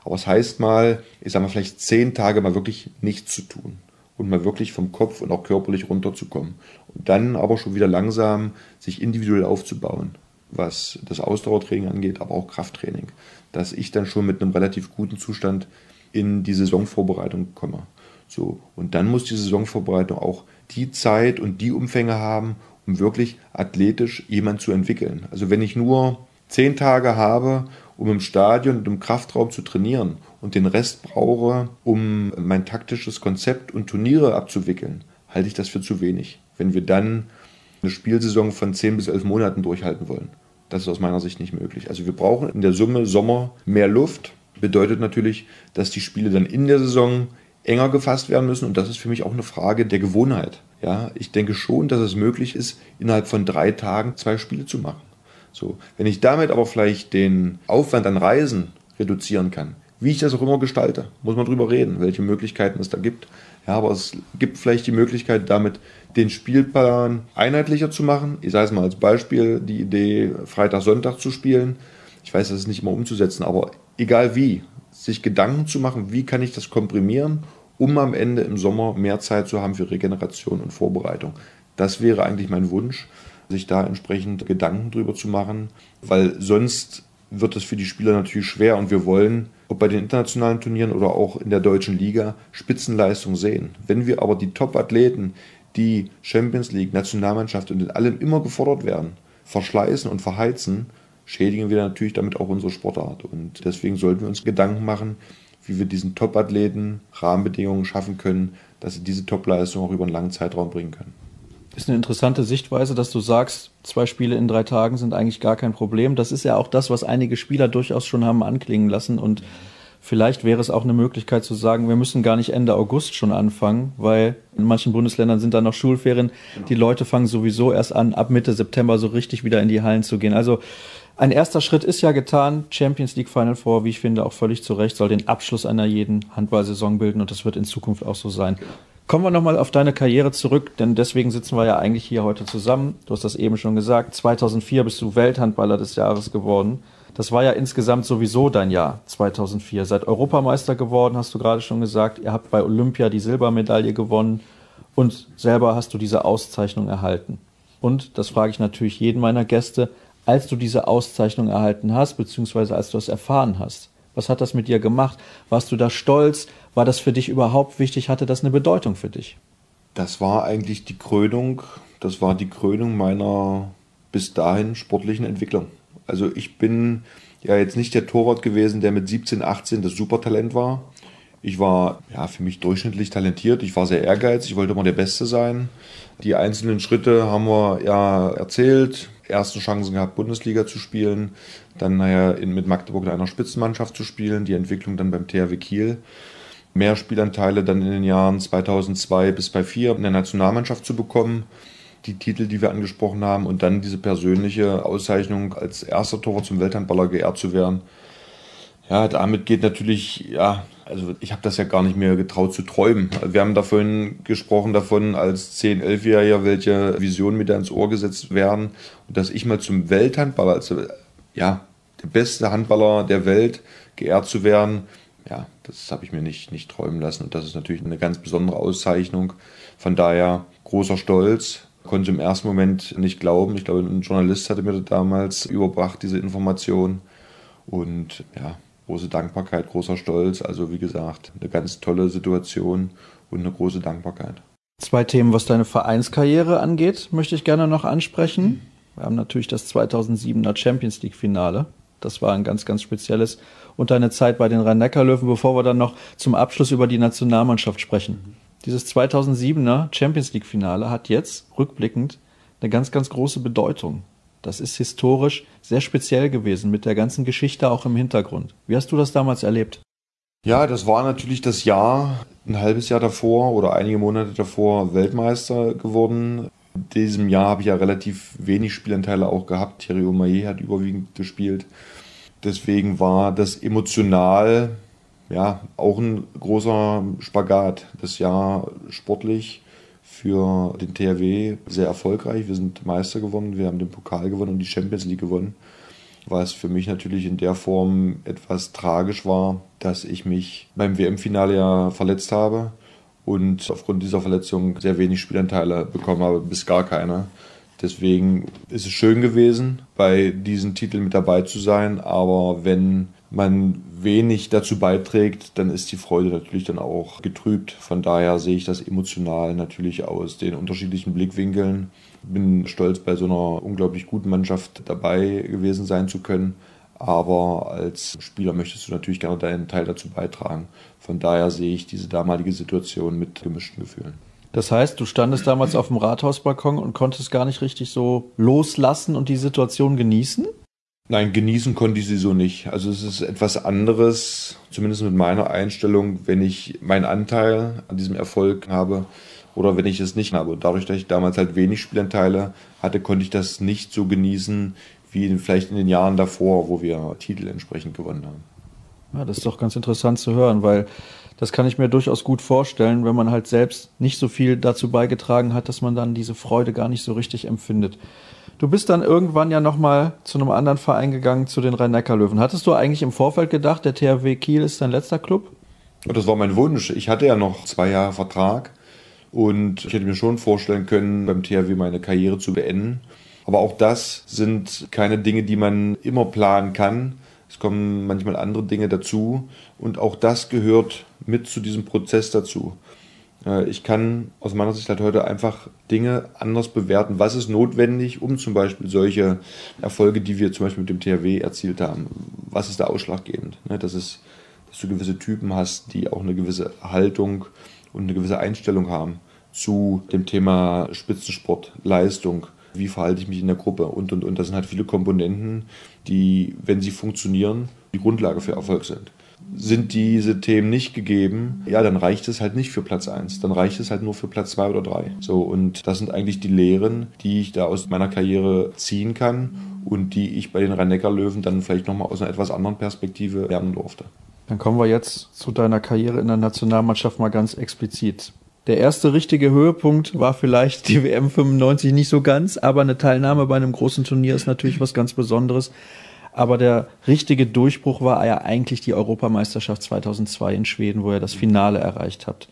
Aber es heißt mal, ich sage mal, vielleicht zehn Tage mal wirklich nichts zu tun und mal wirklich vom Kopf und auch körperlich runterzukommen. Und dann aber schon wieder langsam sich individuell aufzubauen, was das Ausdauertraining angeht, aber auch Krafttraining dass ich dann schon mit einem relativ guten Zustand in die Saisonvorbereitung komme. So, und dann muss die Saisonvorbereitung auch die Zeit und die Umfänge haben, um wirklich athletisch jemand zu entwickeln. Also wenn ich nur zehn Tage habe, um im Stadion und im Kraftraum zu trainieren und den Rest brauche, um mein taktisches Konzept und Turniere abzuwickeln, halte ich das für zu wenig. Wenn wir dann eine Spielsaison von zehn bis elf Monaten durchhalten wollen. Das ist aus meiner Sicht nicht möglich. Also wir brauchen in der Summe Sommer mehr Luft. Bedeutet natürlich, dass die Spiele dann in der Saison enger gefasst werden müssen. Und das ist für mich auch eine Frage der Gewohnheit. Ja, ich denke schon, dass es möglich ist, innerhalb von drei Tagen zwei Spiele zu machen. So, wenn ich damit aber vielleicht den Aufwand an Reisen reduzieren kann, wie ich das auch immer gestalte, muss man drüber reden, welche Möglichkeiten es da gibt. Ja, aber es gibt vielleicht die Möglichkeit, damit den Spielplan einheitlicher zu machen. Ich sage es mal als Beispiel, die Idee, Freitag, Sonntag zu spielen. Ich weiß, das ist nicht immer umzusetzen, aber egal wie, sich Gedanken zu machen, wie kann ich das komprimieren, um am Ende im Sommer mehr Zeit zu haben für Regeneration und Vorbereitung. Das wäre eigentlich mein Wunsch, sich da entsprechend Gedanken drüber zu machen, weil sonst wird es für die Spieler natürlich schwer und wir wollen, ob bei den internationalen Turnieren oder auch in der deutschen Liga, Spitzenleistung sehen. Wenn wir aber die Top-Athleten, die Champions League, Nationalmannschaft und in allem immer gefordert werden, verschleißen und verheizen, schädigen wir natürlich damit auch unsere Sportart. Und deswegen sollten wir uns Gedanken machen, wie wir diesen Top-Athleten Rahmenbedingungen schaffen können, dass sie diese Top-Leistung auch über einen langen Zeitraum bringen können. Ist eine interessante Sichtweise, dass du sagst, zwei Spiele in drei Tagen sind eigentlich gar kein Problem. Das ist ja auch das, was einige Spieler durchaus schon haben anklingen lassen. Und vielleicht wäre es auch eine Möglichkeit zu sagen, wir müssen gar nicht Ende August schon anfangen, weil in manchen Bundesländern sind da noch Schulferien. Genau. Die Leute fangen sowieso erst an, ab Mitte September so richtig wieder in die Hallen zu gehen. Also ein erster Schritt ist ja getan. Champions League Final Four, wie ich finde, auch völlig zu Recht, soll den Abschluss einer jeden Handballsaison bilden und das wird in Zukunft auch so sein. Kommen wir nochmal auf deine Karriere zurück, denn deswegen sitzen wir ja eigentlich hier heute zusammen. Du hast das eben schon gesagt. 2004 bist du Welthandballer des Jahres geworden. Das war ja insgesamt sowieso dein Jahr, 2004. Seit Europameister geworden, hast du gerade schon gesagt. Ihr habt bei Olympia die Silbermedaille gewonnen und selber hast du diese Auszeichnung erhalten. Und, das frage ich natürlich jeden meiner Gäste, als du diese Auszeichnung erhalten hast, beziehungsweise als du es erfahren hast, was hat das mit dir gemacht? Warst du da stolz? War das für dich überhaupt wichtig? Hatte das eine Bedeutung für dich? Das war eigentlich die Krönung, das war die Krönung meiner bis dahin sportlichen Entwicklung. Also ich bin ja jetzt nicht der Torwart gewesen, der mit 17, 18 das Supertalent war. Ich war ja für mich durchschnittlich talentiert. Ich war sehr ehrgeizig. Ich wollte immer der Beste sein. Die einzelnen Schritte haben wir ja erzählt. Ersten Chancen gehabt, Bundesliga zu spielen. Dann nachher in, mit Magdeburg in einer Spitzenmannschaft zu spielen. Die Entwicklung dann beim THW Kiel. Mehr Spielanteile dann in den Jahren 2002 bis 2004 in der Nationalmannschaft zu bekommen die Titel, die wir angesprochen haben und dann diese persönliche Auszeichnung als erster Torwart zum Welthandballer geehrt zu werden. Ja, damit geht natürlich, ja, also ich habe das ja gar nicht mehr getraut zu träumen. Wir haben davon gesprochen, davon als 10-, 11-Jähriger, welche Visionen mir da ins Ohr gesetzt werden. Und dass ich mal zum Welthandballer, also ja, der beste Handballer der Welt geehrt zu werden, ja, das habe ich mir nicht, nicht träumen lassen. Und das ist natürlich eine ganz besondere Auszeichnung. Von daher großer Stolz, konnte im ersten Moment nicht glauben. Ich glaube, ein Journalist hatte mir damals überbracht, diese Information. Und ja, große Dankbarkeit, großer Stolz. Also wie gesagt, eine ganz tolle Situation und eine große Dankbarkeit. Zwei Themen, was deine Vereinskarriere angeht, möchte ich gerne noch ansprechen. Wir haben natürlich das 2007er Champions League Finale. Das war ein ganz, ganz spezielles. Und deine Zeit bei den Rhein-Neckar-Löwen, bevor wir dann noch zum Abschluss über die Nationalmannschaft sprechen. Dieses 2007er Champions League Finale hat jetzt rückblickend eine ganz, ganz große Bedeutung. Das ist historisch sehr speziell gewesen mit der ganzen Geschichte auch im Hintergrund. Wie hast du das damals erlebt? Ja, das war natürlich das Jahr, ein halbes Jahr davor oder einige Monate davor Weltmeister geworden. In diesem Jahr habe ich ja relativ wenig Spielanteile auch gehabt. Thierry Omaye hat überwiegend gespielt. Deswegen war das emotional ja, auch ein großer Spagat. Das Jahr sportlich für den THW sehr erfolgreich. Wir sind Meister geworden, wir haben den Pokal gewonnen und die Champions League gewonnen. Was für mich natürlich in der Form etwas tragisch war, dass ich mich beim WM-Finale ja verletzt habe und aufgrund dieser Verletzung sehr wenig Spielanteile bekommen habe, bis gar keine. Deswegen ist es schön gewesen, bei diesen Titeln mit dabei zu sein, aber wenn man wenig dazu beiträgt, dann ist die Freude natürlich dann auch getrübt. Von daher sehe ich das emotional natürlich aus den unterschiedlichen Blickwinkeln. Bin stolz, bei so einer unglaublich guten Mannschaft dabei gewesen sein zu können. Aber als Spieler möchtest du natürlich gerne deinen Teil dazu beitragen. Von daher sehe ich diese damalige Situation mit gemischten Gefühlen. Das heißt, du standest damals auf dem Rathausbalkon und konntest gar nicht richtig so loslassen und die Situation genießen? Nein, genießen konnte ich sie so nicht. Also es ist etwas anderes, zumindest mit meiner Einstellung, wenn ich meinen Anteil an diesem Erfolg habe oder wenn ich es nicht habe. Dadurch, dass ich damals halt wenig Spielanteile hatte, konnte ich das nicht so genießen wie vielleicht in den Jahren davor, wo wir Titel entsprechend gewonnen haben. Ja, das ist doch ganz interessant zu hören, weil das kann ich mir durchaus gut vorstellen, wenn man halt selbst nicht so viel dazu beigetragen hat, dass man dann diese Freude gar nicht so richtig empfindet. Du bist dann irgendwann ja nochmal zu einem anderen Verein gegangen, zu den Rhein-Neckar-Löwen. Hattest du eigentlich im Vorfeld gedacht, der THW Kiel ist dein letzter Club? Das war mein Wunsch. Ich hatte ja noch zwei Jahre Vertrag und ich hätte mir schon vorstellen können, beim THW meine Karriere zu beenden. Aber auch das sind keine Dinge, die man immer planen kann. Es kommen manchmal andere Dinge dazu und auch das gehört mit zu diesem Prozess dazu. Äh, ich kann aus meiner Sicht halt heute einfach Dinge anders bewerten. Was ist notwendig, um zum Beispiel solche Erfolge, die wir zum Beispiel mit dem THW erzielt haben, was ist da ausschlaggebend? Ne, das ist, dass du gewisse Typen hast, die auch eine gewisse Haltung und eine gewisse Einstellung haben zu dem Thema Spitzensport, Leistung. Wie verhalte ich mich in der Gruppe und und und. Das sind halt viele Komponenten, die, wenn sie funktionieren, die Grundlage für Erfolg sind sind diese Themen nicht gegeben, ja, dann reicht es halt nicht für Platz 1. Dann reicht es halt nur für Platz 2 oder 3. So, und das sind eigentlich die Lehren, die ich da aus meiner Karriere ziehen kann und die ich bei den Rhein-Neckar-Löwen dann vielleicht nochmal aus einer etwas anderen Perspektive lernen durfte. Dann kommen wir jetzt zu deiner Karriere in der Nationalmannschaft mal ganz explizit. Der erste richtige Höhepunkt war vielleicht die WM 95 nicht so ganz, aber eine Teilnahme bei einem großen Turnier ist natürlich was ganz Besonderes. Aber der richtige Durchbruch war ja eigentlich die Europameisterschaft 2002 in Schweden, wo er das Finale erreicht hat.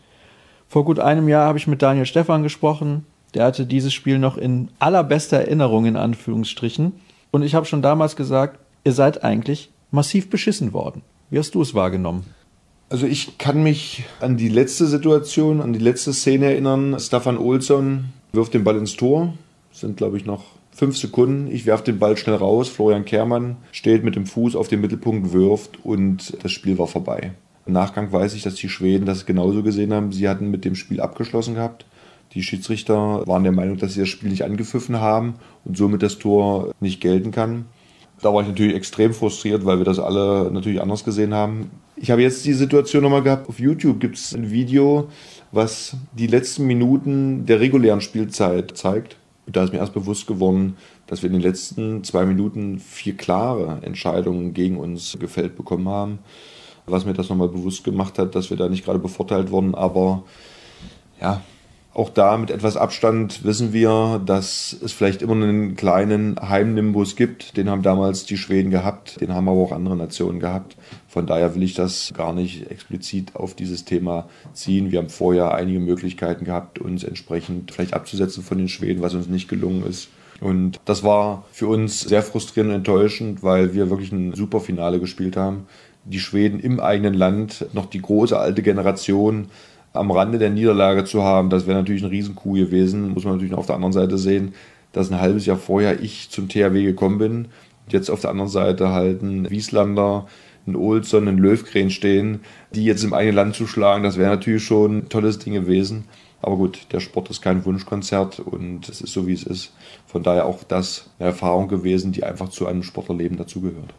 Vor gut einem Jahr habe ich mit Daniel Stefan gesprochen. Der hatte dieses Spiel noch in allerbester Erinnerung in Anführungsstrichen. Und ich habe schon damals gesagt, ihr seid eigentlich massiv beschissen worden. Wie hast du es wahrgenommen? Also ich kann mich an die letzte Situation, an die letzte Szene erinnern. Stefan Olsson wirft den Ball ins Tor. Sind, glaube ich, noch fünf Sekunden. Ich werfe den Ball schnell raus. Florian Kehrmann steht mit dem Fuß auf den Mittelpunkt, wirft und das Spiel war vorbei. Im Nachgang weiß ich, dass die Schweden das genauso gesehen haben. Sie hatten mit dem Spiel abgeschlossen gehabt. Die Schiedsrichter waren der Meinung, dass sie das Spiel nicht angepfiffen haben und somit das Tor nicht gelten kann. Da war ich natürlich extrem frustriert, weil wir das alle natürlich anders gesehen haben. Ich habe jetzt die Situation nochmal gehabt. Auf YouTube gibt es ein Video, was die letzten Minuten der regulären Spielzeit zeigt. Da ist mir erst bewusst geworden, dass wir in den letzten zwei Minuten vier klare Entscheidungen gegen uns gefällt bekommen haben. Was mir das nochmal bewusst gemacht hat, dass wir da nicht gerade bevorteilt wurden. Aber ja, auch da mit etwas Abstand wissen wir, dass es vielleicht immer einen kleinen Heimnimbus gibt. Den haben damals die Schweden gehabt, den haben aber auch andere Nationen gehabt. Von daher will ich das gar nicht explizit auf dieses Thema ziehen. Wir haben vorher einige Möglichkeiten gehabt, uns entsprechend vielleicht abzusetzen von den Schweden, was uns nicht gelungen ist. Und das war für uns sehr frustrierend und enttäuschend, weil wir wirklich ein super Finale gespielt haben. Die Schweden im eigenen Land, noch die große alte Generation, am Rande der Niederlage zu haben, das wäre natürlich ein Riesenkuh gewesen. Muss man natürlich auf der anderen Seite sehen, dass ein halbes Jahr vorher ich zum THW gekommen bin. Und jetzt auf der anderen Seite halt ein Wieslander, ein Olsson, ein Löwgren stehen, die jetzt im eigenen Land zu schlagen, das wäre natürlich schon ein tolles Ding gewesen. Aber gut, der Sport ist kein Wunschkonzert und es ist so, wie es ist. Von daher auch das eine Erfahrung gewesen, die einfach zu einem Sportlerleben dazugehört.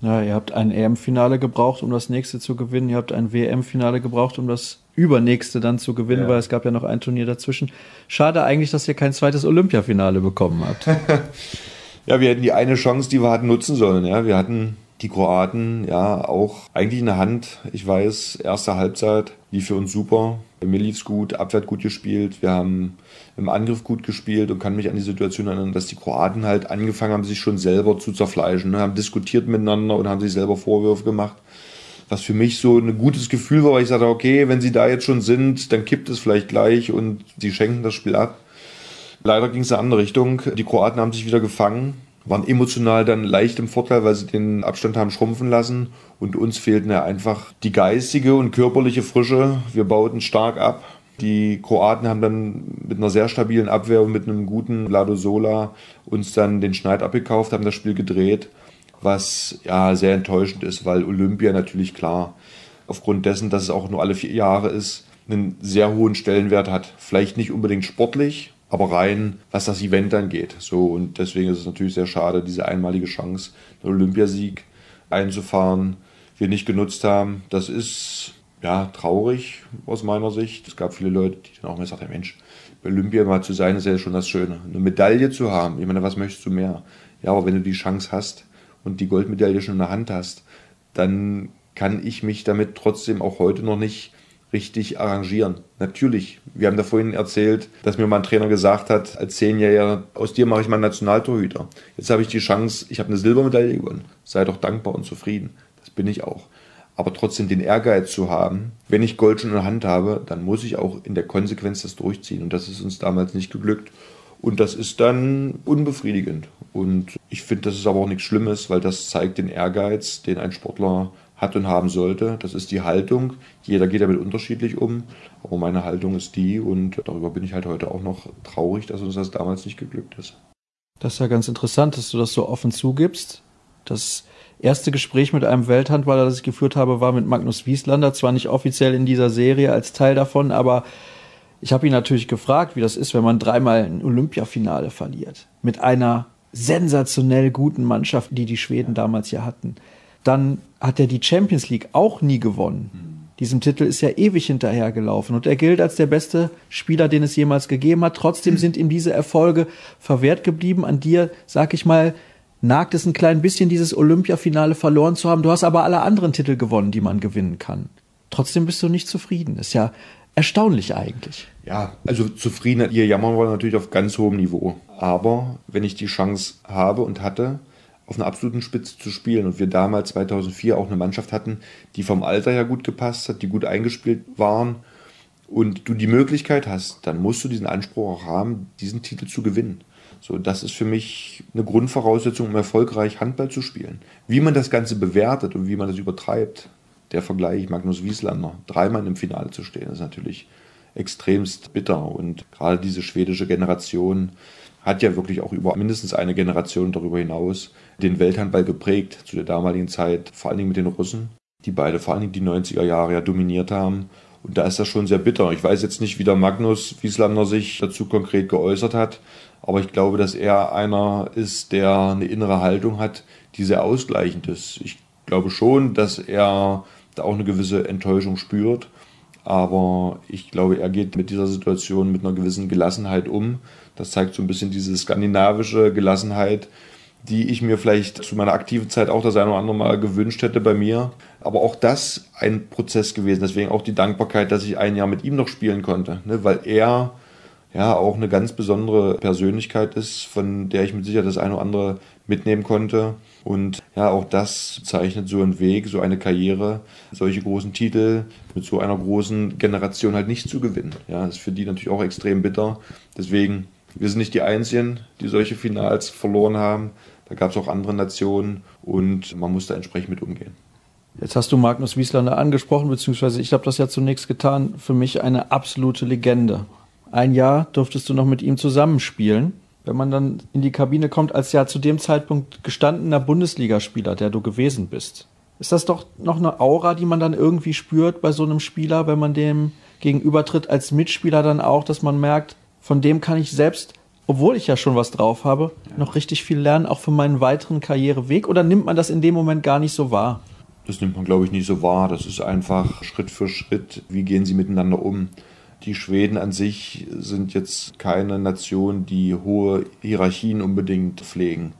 Ja, ihr habt ein EM-Finale gebraucht, um das nächste zu gewinnen. Ihr habt ein WM-Finale gebraucht, um das übernächste dann zu gewinnen, ja. weil es gab ja noch ein Turnier dazwischen. Schade eigentlich, dass ihr kein zweites Olympiafinale bekommen habt. ja, wir hätten die eine Chance, die wir hatten, nutzen sollen. Ja, wir hatten die Kroaten ja auch eigentlich in der Hand. Ich weiß, erste Halbzeit lief für uns super. Mir lief's gut, Abwehr gut gespielt. Wir haben im Angriff gut gespielt und kann mich an die Situation erinnern, dass die Kroaten halt angefangen haben, sich schon selber zu zerfleischen, ne? haben diskutiert miteinander und haben sich selber Vorwürfe gemacht. Was für mich so ein gutes Gefühl war, weil ich sagte, okay, wenn sie da jetzt schon sind, dann kippt es vielleicht gleich und sie schenken das Spiel ab. Leider ging es in eine andere Richtung. Die Kroaten haben sich wieder gefangen waren emotional dann leicht im Vorteil, weil sie den Abstand haben schrumpfen lassen. Und uns fehlten ja einfach die geistige und körperliche Frische. Wir bauten stark ab. Die Kroaten haben dann mit einer sehr stabilen Abwehr und mit einem guten Lado Sola uns dann den Schneid abgekauft, haben das Spiel gedreht, was ja sehr enttäuschend ist, weil Olympia natürlich klar, aufgrund dessen, dass es auch nur alle vier Jahre ist, einen sehr hohen Stellenwert hat. Vielleicht nicht unbedingt sportlich, aber rein, was das Event angeht. So, und deswegen ist es natürlich sehr schade, diese einmalige Chance, einen Olympiasieg einzufahren, wir nicht genutzt haben. Das ist ja traurig aus meiner Sicht. Es gab viele Leute, die dann auch mal gesagt haben, Mensch, bei Olympia mal zu sein, ist ja schon das Schöne. Eine Medaille zu haben, ich meine, was möchtest du mehr? Ja, aber wenn du die Chance hast und die Goldmedaille schon in der Hand hast, dann kann ich mich damit trotzdem auch heute noch nicht richtig arrangieren. Natürlich. Wir haben da vorhin erzählt, dass mir mein Trainer gesagt hat, als Zehnjähriger, aus dir mache ich meinen Nationaltorhüter. Jetzt habe ich die Chance, ich habe eine Silbermedaille gewonnen. Sei doch dankbar und zufrieden. Das bin ich auch. Aber trotzdem den Ehrgeiz zu haben, wenn ich Gold schon in der Hand habe, dann muss ich auch in der Konsequenz das durchziehen. Und das ist uns damals nicht geglückt. Und das ist dann unbefriedigend. Und ich finde, das ist aber auch nichts Schlimmes, weil das zeigt den Ehrgeiz, den ein Sportler hat und haben sollte. Das ist die Haltung. Jeder geht damit unterschiedlich um, aber meine Haltung ist die und darüber bin ich halt heute auch noch traurig, dass uns das damals nicht geglückt ist. Das ist ja ganz interessant, dass du das so offen zugibst. Das erste Gespräch mit einem Welthandballer, das ich geführt habe, war mit Magnus Wieslander, zwar nicht offiziell in dieser Serie als Teil davon, aber ich habe ihn natürlich gefragt, wie das ist, wenn man dreimal ein Olympiafinale verliert. Mit einer sensationell guten Mannschaft, die die Schweden damals ja hatten. Dann hat er die Champions League auch nie gewonnen. Diesem Titel ist ja ewig hinterhergelaufen und er gilt als der beste Spieler, den es jemals gegeben hat. Trotzdem sind ihm diese Erfolge verwehrt geblieben. An dir, sag ich mal, nagt es ein klein bisschen, dieses Olympiafinale verloren zu haben. Du hast aber alle anderen Titel gewonnen, die man gewinnen kann. Trotzdem bist du nicht zufrieden. Ist ja erstaunlich eigentlich. Ja, also zufrieden, hier jammern wir natürlich auf ganz hohem Niveau. Aber wenn ich die Chance habe und hatte, auf einer absoluten Spitze zu spielen und wir damals 2004 auch eine Mannschaft hatten, die vom Alter her gut gepasst hat, die gut eingespielt waren und du die Möglichkeit hast, dann musst du diesen Anspruch auch haben, diesen Titel zu gewinnen. So, das ist für mich eine Grundvoraussetzung, um erfolgreich Handball zu spielen. Wie man das Ganze bewertet und wie man das übertreibt, der Vergleich Magnus Wieslander, dreimal im Finale zu stehen, ist natürlich extremst bitter. Und gerade diese schwedische Generation hat ja wirklich auch über mindestens eine Generation darüber hinaus den Welthandball geprägt, zu der damaligen Zeit, vor allen Dingen mit den Russen, die beide vor allen Dingen die 90er Jahre ja dominiert haben. Und da ist das schon sehr bitter. Ich weiß jetzt nicht, wie der Magnus Wieslander sich dazu konkret geäußert hat, aber ich glaube, dass er einer ist, der eine innere Haltung hat, die sehr ausgleichend ist. Ich glaube schon, dass er auch eine gewisse Enttäuschung spürt. Aber ich glaube, er geht mit dieser Situation mit einer gewissen Gelassenheit um. Das zeigt so ein bisschen diese skandinavische Gelassenheit, die ich mir vielleicht zu meiner aktiven Zeit auch das eine oder andere Mal gewünscht hätte bei mir. Aber auch das ein Prozess gewesen. Deswegen auch die Dankbarkeit, dass ich ein Jahr mit ihm noch spielen konnte. Ne? Weil er ja auch eine ganz besondere Persönlichkeit ist, von der ich mit Sicherheit das eine oder andere mitnehmen konnte. Und ja, auch das zeichnet so einen Weg, so eine Karriere, solche großen Titel mit so einer großen Generation halt nicht zu gewinnen. Ja, das ist für die natürlich auch extrem bitter. Deswegen, wir sind nicht die Einzigen, die solche Finals verloren haben. Da gab es auch andere Nationen und man muss da entsprechend mit umgehen. Jetzt hast du Magnus Wieslander angesprochen, beziehungsweise ich habe das ja zunächst getan. Für mich eine absolute Legende. Ein Jahr durftest du noch mit ihm zusammenspielen wenn man dann in die Kabine kommt, als ja zu dem Zeitpunkt gestandener Bundesligaspieler, der du gewesen bist. Ist das doch noch eine Aura, die man dann irgendwie spürt bei so einem Spieler, wenn man dem gegenübertritt als Mitspieler dann auch, dass man merkt, von dem kann ich selbst, obwohl ich ja schon was drauf habe, noch richtig viel lernen, auch für meinen weiteren Karriereweg? Oder nimmt man das in dem Moment gar nicht so wahr? Das nimmt man, glaube ich, nicht so wahr. Das ist einfach Schritt für Schritt. Wie gehen sie miteinander um? Die Schweden an sich sind jetzt keine Nation, die hohe Hierarchien unbedingt pflegen.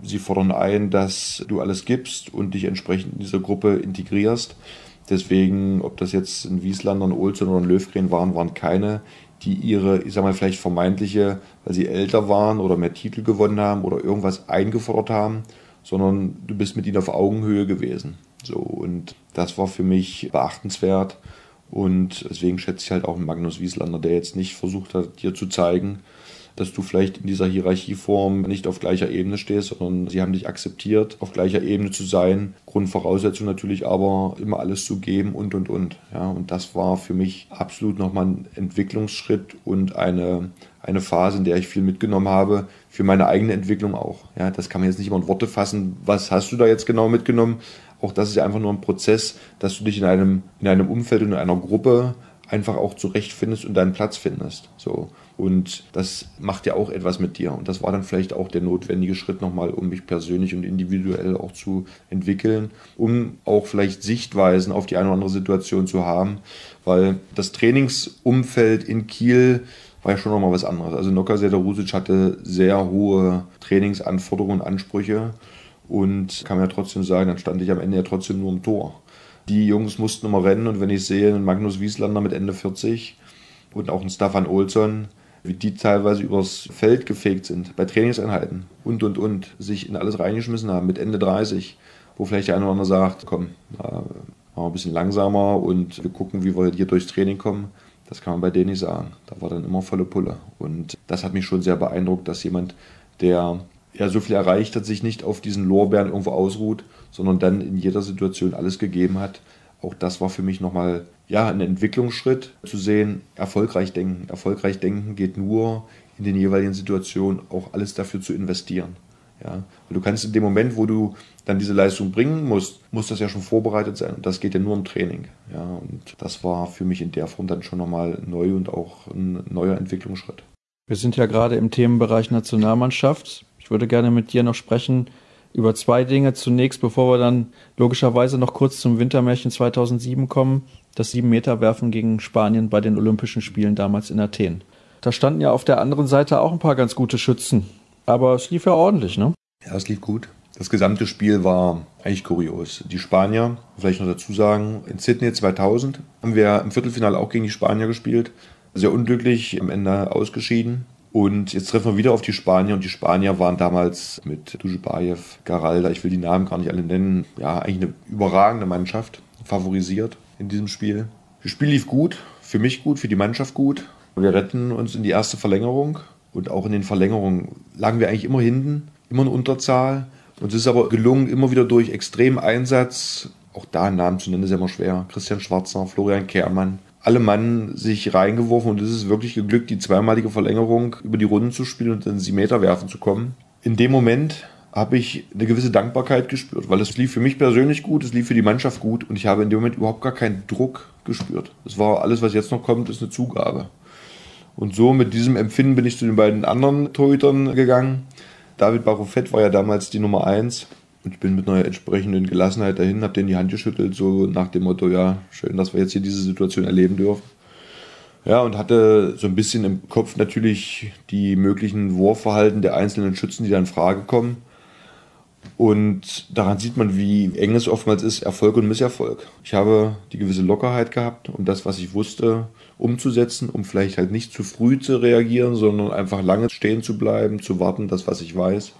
Sie fordern ein, dass du alles gibst und dich entsprechend in diese Gruppe integrierst. Deswegen, ob das jetzt ein Wieslandern, Olsen oder ein Löwgren waren, waren keine, die ihre, ich sag mal, vielleicht vermeintliche, weil sie älter waren oder mehr Titel gewonnen haben oder irgendwas eingefordert haben, sondern du bist mit ihnen auf Augenhöhe gewesen. So, und das war für mich beachtenswert. Und deswegen schätze ich halt auch Magnus Wieslander, der jetzt nicht versucht hat, dir zu zeigen, dass du vielleicht in dieser Hierarchieform nicht auf gleicher Ebene stehst, sondern sie haben dich akzeptiert, auf gleicher Ebene zu sein. Grundvoraussetzung natürlich aber immer alles zu geben und und und. Ja, und das war für mich absolut nochmal ein Entwicklungsschritt und eine, eine Phase, in der ich viel mitgenommen habe, für meine eigene Entwicklung auch. Ja, das kann man jetzt nicht immer in Worte fassen. Was hast du da jetzt genau mitgenommen? Auch das ist ja einfach nur ein Prozess, dass du dich in einem, in einem Umfeld und in einer Gruppe einfach auch zurechtfindest und deinen Platz findest. So. Und das macht ja auch etwas mit dir. Und das war dann vielleicht auch der notwendige Schritt nochmal, um mich persönlich und individuell auch zu entwickeln, um auch vielleicht Sichtweisen auf die eine oder andere Situation zu haben. Weil das Trainingsumfeld in Kiel war ja schon nochmal was anderes. Also Noka Sederusic hatte sehr hohe Trainingsanforderungen und Ansprüche und kann mir ja trotzdem sagen, dann stand ich am Ende ja trotzdem nur im Tor. Die Jungs mussten immer rennen und wenn ich sehe, einen Magnus Wieslander mit Ende 40 und auch einen Staffan Olsson, wie die teilweise übers Feld gefegt sind, bei Trainingseinheiten und und und, sich in alles reingeschmissen haben mit Ende 30, wo vielleicht der eine oder andere sagt, komm, machen wir ein bisschen langsamer und wir gucken, wie wir hier durchs Training kommen. Das kann man bei denen nicht sagen. Da war dann immer volle Pulle. Und das hat mich schon sehr beeindruckt, dass jemand, der er so viel erreicht hat, sich nicht auf diesen Lorbeeren irgendwo ausruht, sondern dann in jeder Situation alles gegeben hat. Auch das war für mich nochmal ja, ein Entwicklungsschritt zu sehen, erfolgreich denken. Erfolgreich denken geht nur in den jeweiligen Situationen auch alles dafür zu investieren. Ja, weil du kannst in dem Moment, wo du dann diese Leistung bringen musst, muss das ja schon vorbereitet sein. Und das geht ja nur im Training. Ja, und das war für mich in der Form dann schon nochmal neu und auch ein neuer Entwicklungsschritt. Wir sind ja gerade im Themenbereich Nationalmannschaft. Ich würde gerne mit dir noch sprechen über zwei Dinge. Zunächst, bevor wir dann logischerweise noch kurz zum Wintermärchen 2007 kommen, das Sieben-Meter-Werfen gegen Spanien bei den Olympischen Spielen damals in Athen. Da standen ja auf der anderen Seite auch ein paar ganz gute Schützen. Aber es lief ja ordentlich, ne? Ja, es lief gut. Das gesamte Spiel war eigentlich kurios. Die Spanier, vielleicht noch dazu sagen, in Sydney 2000 haben wir im Viertelfinale auch gegen die Spanier gespielt. Sehr unglücklich, am Ende ausgeschieden. Und jetzt treffen wir wieder auf die Spanier und die Spanier waren damals mit Dujibayev, Garalda, ich will die Namen gar nicht alle nennen, ja, eigentlich eine überragende Mannschaft, favorisiert in diesem Spiel. Das Spiel lief gut, für mich gut, für die Mannschaft gut. Wir retten uns in die erste Verlängerung und auch in den Verlängerungen lagen wir eigentlich immer hinten, immer in Unterzahl. Uns ist aber gelungen, immer wieder durch extremen Einsatz, auch da einen Namen zu nennen, ist ja immer schwer, Christian Schwarzer, Florian Kehrmann, alle Mann sich reingeworfen und es ist wirklich geglückt, die zweimalige Verlängerung über die Runden zu spielen und dann sie Meter werfen zu kommen. In dem Moment habe ich eine gewisse Dankbarkeit gespürt, weil es lief für mich persönlich gut, es lief für die Mannschaft gut und ich habe in dem Moment überhaupt gar keinen Druck gespürt. Es war alles, was jetzt noch kommt, ist eine Zugabe. Und so mit diesem Empfinden bin ich zu den beiden anderen Torhütern gegangen. David Barofett war ja damals die Nummer eins und ich bin mit einer entsprechenden Gelassenheit dahin, habe denen die Hand geschüttelt, so nach dem Motto, ja, schön, dass wir jetzt hier diese Situation erleben dürfen. Ja, und hatte so ein bisschen im Kopf natürlich die möglichen Wurfverhalten der einzelnen Schützen, die da in Frage kommen. Und daran sieht man, wie eng es oftmals ist, Erfolg und Misserfolg. Ich habe die gewisse Lockerheit gehabt, um das, was ich wusste, umzusetzen, um vielleicht halt nicht zu früh zu reagieren, sondern einfach lange stehen zu bleiben, zu warten, das, was ich weiß.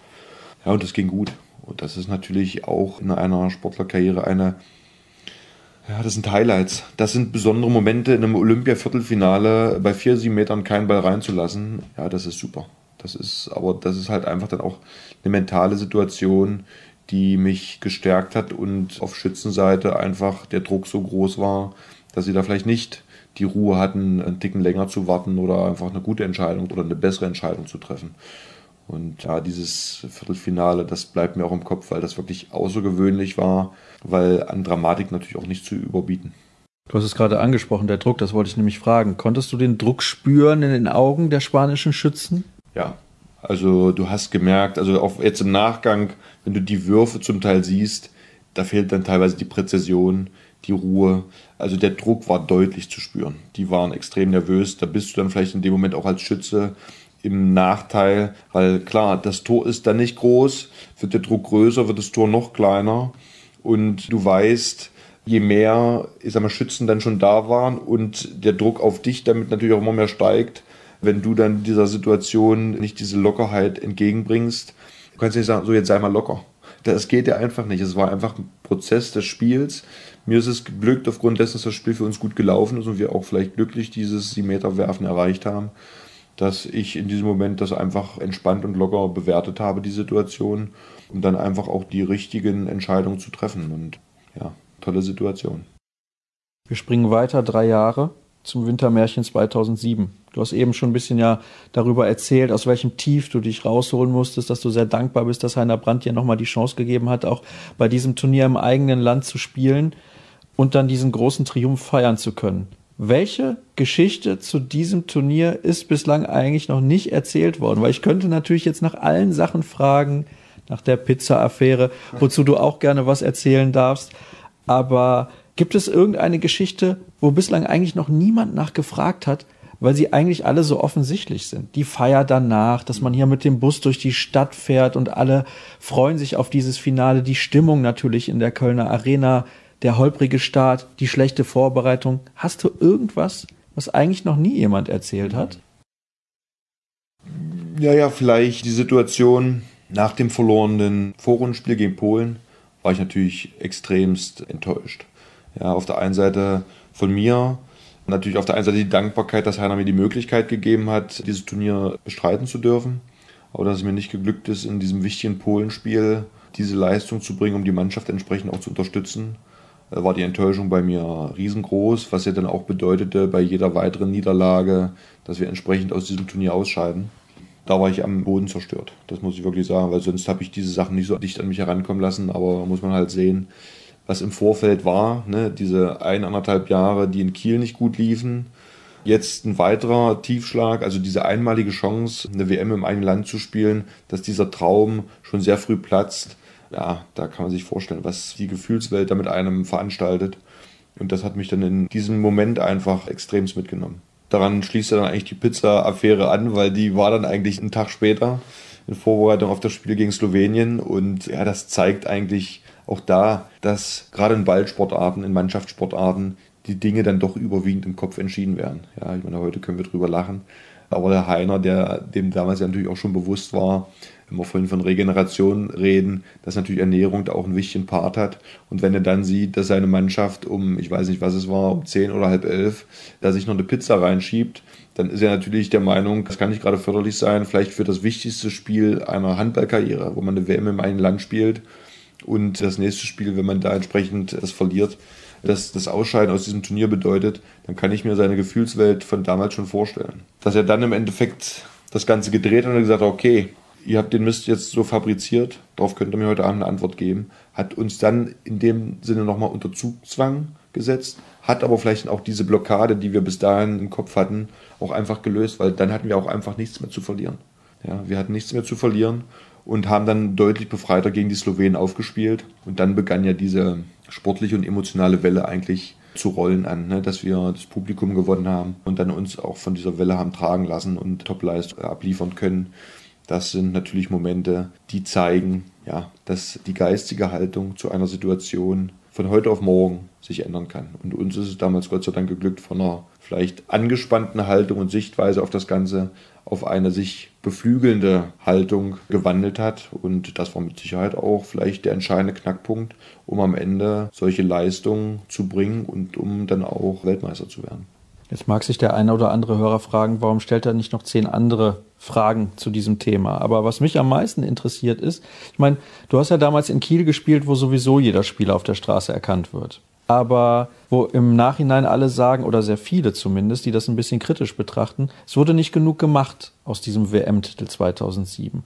Ja, und das ging gut. Und das ist natürlich auch in einer Sportlerkarriere eine, ja, das sind Highlights. Das sind besondere Momente in einem Olympia-Viertelfinale bei vier, sieben Metern keinen Ball reinzulassen. Ja, das ist super. Das ist, aber das ist halt einfach dann auch eine mentale Situation, die mich gestärkt hat und auf Schützenseite einfach der Druck so groß war, dass sie da vielleicht nicht die Ruhe hatten, einen Ticken länger zu warten oder einfach eine gute Entscheidung oder eine bessere Entscheidung zu treffen. Und ja, dieses Viertelfinale, das bleibt mir auch im Kopf, weil das wirklich außergewöhnlich war, weil an Dramatik natürlich auch nicht zu überbieten. Du hast es gerade angesprochen, der Druck, das wollte ich nämlich fragen. Konntest du den Druck spüren in den Augen der spanischen Schützen? Ja, also du hast gemerkt, also auch jetzt im Nachgang, wenn du die Würfe zum Teil siehst, da fehlt dann teilweise die Präzision, die Ruhe. Also der Druck war deutlich zu spüren. Die waren extrem nervös. Da bist du dann vielleicht in dem Moment auch als Schütze im Nachteil, weil klar, das Tor ist dann nicht groß, wird der Druck größer, wird das Tor noch kleiner und du weißt, je mehr, ich sag mal, Schützen dann schon da waren und der Druck auf dich damit natürlich auch immer mehr steigt, wenn du dann dieser Situation nicht diese Lockerheit entgegenbringst, du kannst nicht sagen, so jetzt sei mal locker. Das geht ja einfach nicht. Es war einfach ein Prozess des Spiels. Mir ist es geglückt, aufgrund dessen, dass das Spiel für uns gut gelaufen ist und wir auch vielleicht glücklich dieses 7-Meter-Werfen erreicht haben dass ich in diesem Moment das einfach entspannt und locker bewertet habe, die Situation, um dann einfach auch die richtigen Entscheidungen zu treffen. Und ja, tolle Situation. Wir springen weiter drei Jahre zum Wintermärchen 2007. Du hast eben schon ein bisschen ja darüber erzählt, aus welchem Tief du dich rausholen musstest, dass du sehr dankbar bist, dass Heiner Brandt dir nochmal die Chance gegeben hat, auch bei diesem Turnier im eigenen Land zu spielen und dann diesen großen Triumph feiern zu können. Welche Geschichte zu diesem Turnier ist bislang eigentlich noch nicht erzählt worden? Weil ich könnte natürlich jetzt nach allen Sachen fragen, nach der Pizza-Affäre, wozu du auch gerne was erzählen darfst. Aber gibt es irgendeine Geschichte, wo bislang eigentlich noch niemand nachgefragt hat, weil sie eigentlich alle so offensichtlich sind. Die Feier danach, dass man hier mit dem Bus durch die Stadt fährt und alle freuen sich auf dieses Finale, die Stimmung natürlich in der Kölner Arena, der holprige Start, die schlechte Vorbereitung. Hast du irgendwas, was eigentlich noch nie jemand erzählt hat? Ja, ja, vielleicht die Situation nach dem verlorenen Vorrundenspiel gegen Polen war ich natürlich extremst enttäuscht. Ja, auf der einen Seite von mir, natürlich auf der einen Seite die Dankbarkeit, dass Heiner mir die Möglichkeit gegeben hat, dieses Turnier bestreiten zu dürfen. Aber dass es mir nicht geglückt ist, in diesem wichtigen Polenspiel diese Leistung zu bringen, um die Mannschaft entsprechend auch zu unterstützen war die Enttäuschung bei mir riesengroß, was ja dann auch bedeutete, bei jeder weiteren Niederlage, dass wir entsprechend aus diesem Turnier ausscheiden. Da war ich am Boden zerstört, das muss ich wirklich sagen, weil sonst habe ich diese Sachen nicht so dicht an mich herankommen lassen, aber muss man halt sehen, was im Vorfeld war, ne? diese eineinhalb Jahre, die in Kiel nicht gut liefen. Jetzt ein weiterer Tiefschlag, also diese einmalige Chance, eine WM im eigenen Land zu spielen, dass dieser Traum schon sehr früh platzt ja, da kann man sich vorstellen, was die Gefühlswelt da mit einem veranstaltet. Und das hat mich dann in diesem Moment einfach extremst mitgenommen. Daran schließt dann eigentlich die Pizza-Affäre an, weil die war dann eigentlich einen Tag später. in Vorbereitung auf das Spiel gegen Slowenien. Und ja, das zeigt eigentlich auch da, dass gerade in Ballsportarten, in Mannschaftssportarten, die Dinge dann doch überwiegend im Kopf entschieden werden. Ja, ich meine, heute können wir drüber lachen. Aber der Heiner, der dem damals ja natürlich auch schon bewusst war, wenn wir vorhin von Regeneration reden, dass natürlich Ernährung da auch einen wichtigen Part hat. Und wenn er dann sieht, dass seine Mannschaft um, ich weiß nicht, was es war, um zehn oder halb elf, da sich noch eine Pizza reinschiebt, dann ist er natürlich der Meinung, das kann nicht gerade förderlich sein, vielleicht für das wichtigste Spiel einer Handballkarriere, wo man eine WM im einen Land spielt und das nächste Spiel, wenn man da entsprechend das verliert, dass das Ausscheiden aus diesem Turnier bedeutet, dann kann ich mir seine Gefühlswelt von damals schon vorstellen. Dass er dann im Endeffekt das Ganze gedreht hat und gesagt hat, okay, ihr habt den Mist jetzt so fabriziert, darauf könnt ihr mir heute Abend eine Antwort geben, hat uns dann in dem Sinne nochmal unter Zugzwang gesetzt, hat aber vielleicht auch diese Blockade, die wir bis dahin im Kopf hatten, auch einfach gelöst, weil dann hatten wir auch einfach nichts mehr zu verlieren. Ja, wir hatten nichts mehr zu verlieren und haben dann deutlich befreiter gegen die Slowenen aufgespielt. Und dann begann ja diese sportliche und emotionale Welle eigentlich zu rollen an, ne? dass wir das Publikum gewonnen haben und dann uns auch von dieser Welle haben tragen lassen und Topleistung abliefern können. Das sind natürlich Momente, die zeigen, ja, dass die geistige Haltung zu einer Situation von heute auf morgen sich ändern kann. Und uns ist es damals Gott sei Dank geglückt, von einer vielleicht angespannten Haltung und Sichtweise auf das Ganze auf eine sich beflügelnde Haltung gewandelt hat. Und das war mit Sicherheit auch vielleicht der entscheidende Knackpunkt, um am Ende solche Leistungen zu bringen und um dann auch Weltmeister zu werden. Jetzt mag sich der eine oder andere Hörer fragen, warum stellt er nicht noch zehn andere Fragen zu diesem Thema? Aber was mich am meisten interessiert ist, ich meine, du hast ja damals in Kiel gespielt, wo sowieso jeder Spieler auf der Straße erkannt wird aber wo im Nachhinein alle sagen, oder sehr viele zumindest, die das ein bisschen kritisch betrachten, es wurde nicht genug gemacht aus diesem WM-Titel 2007.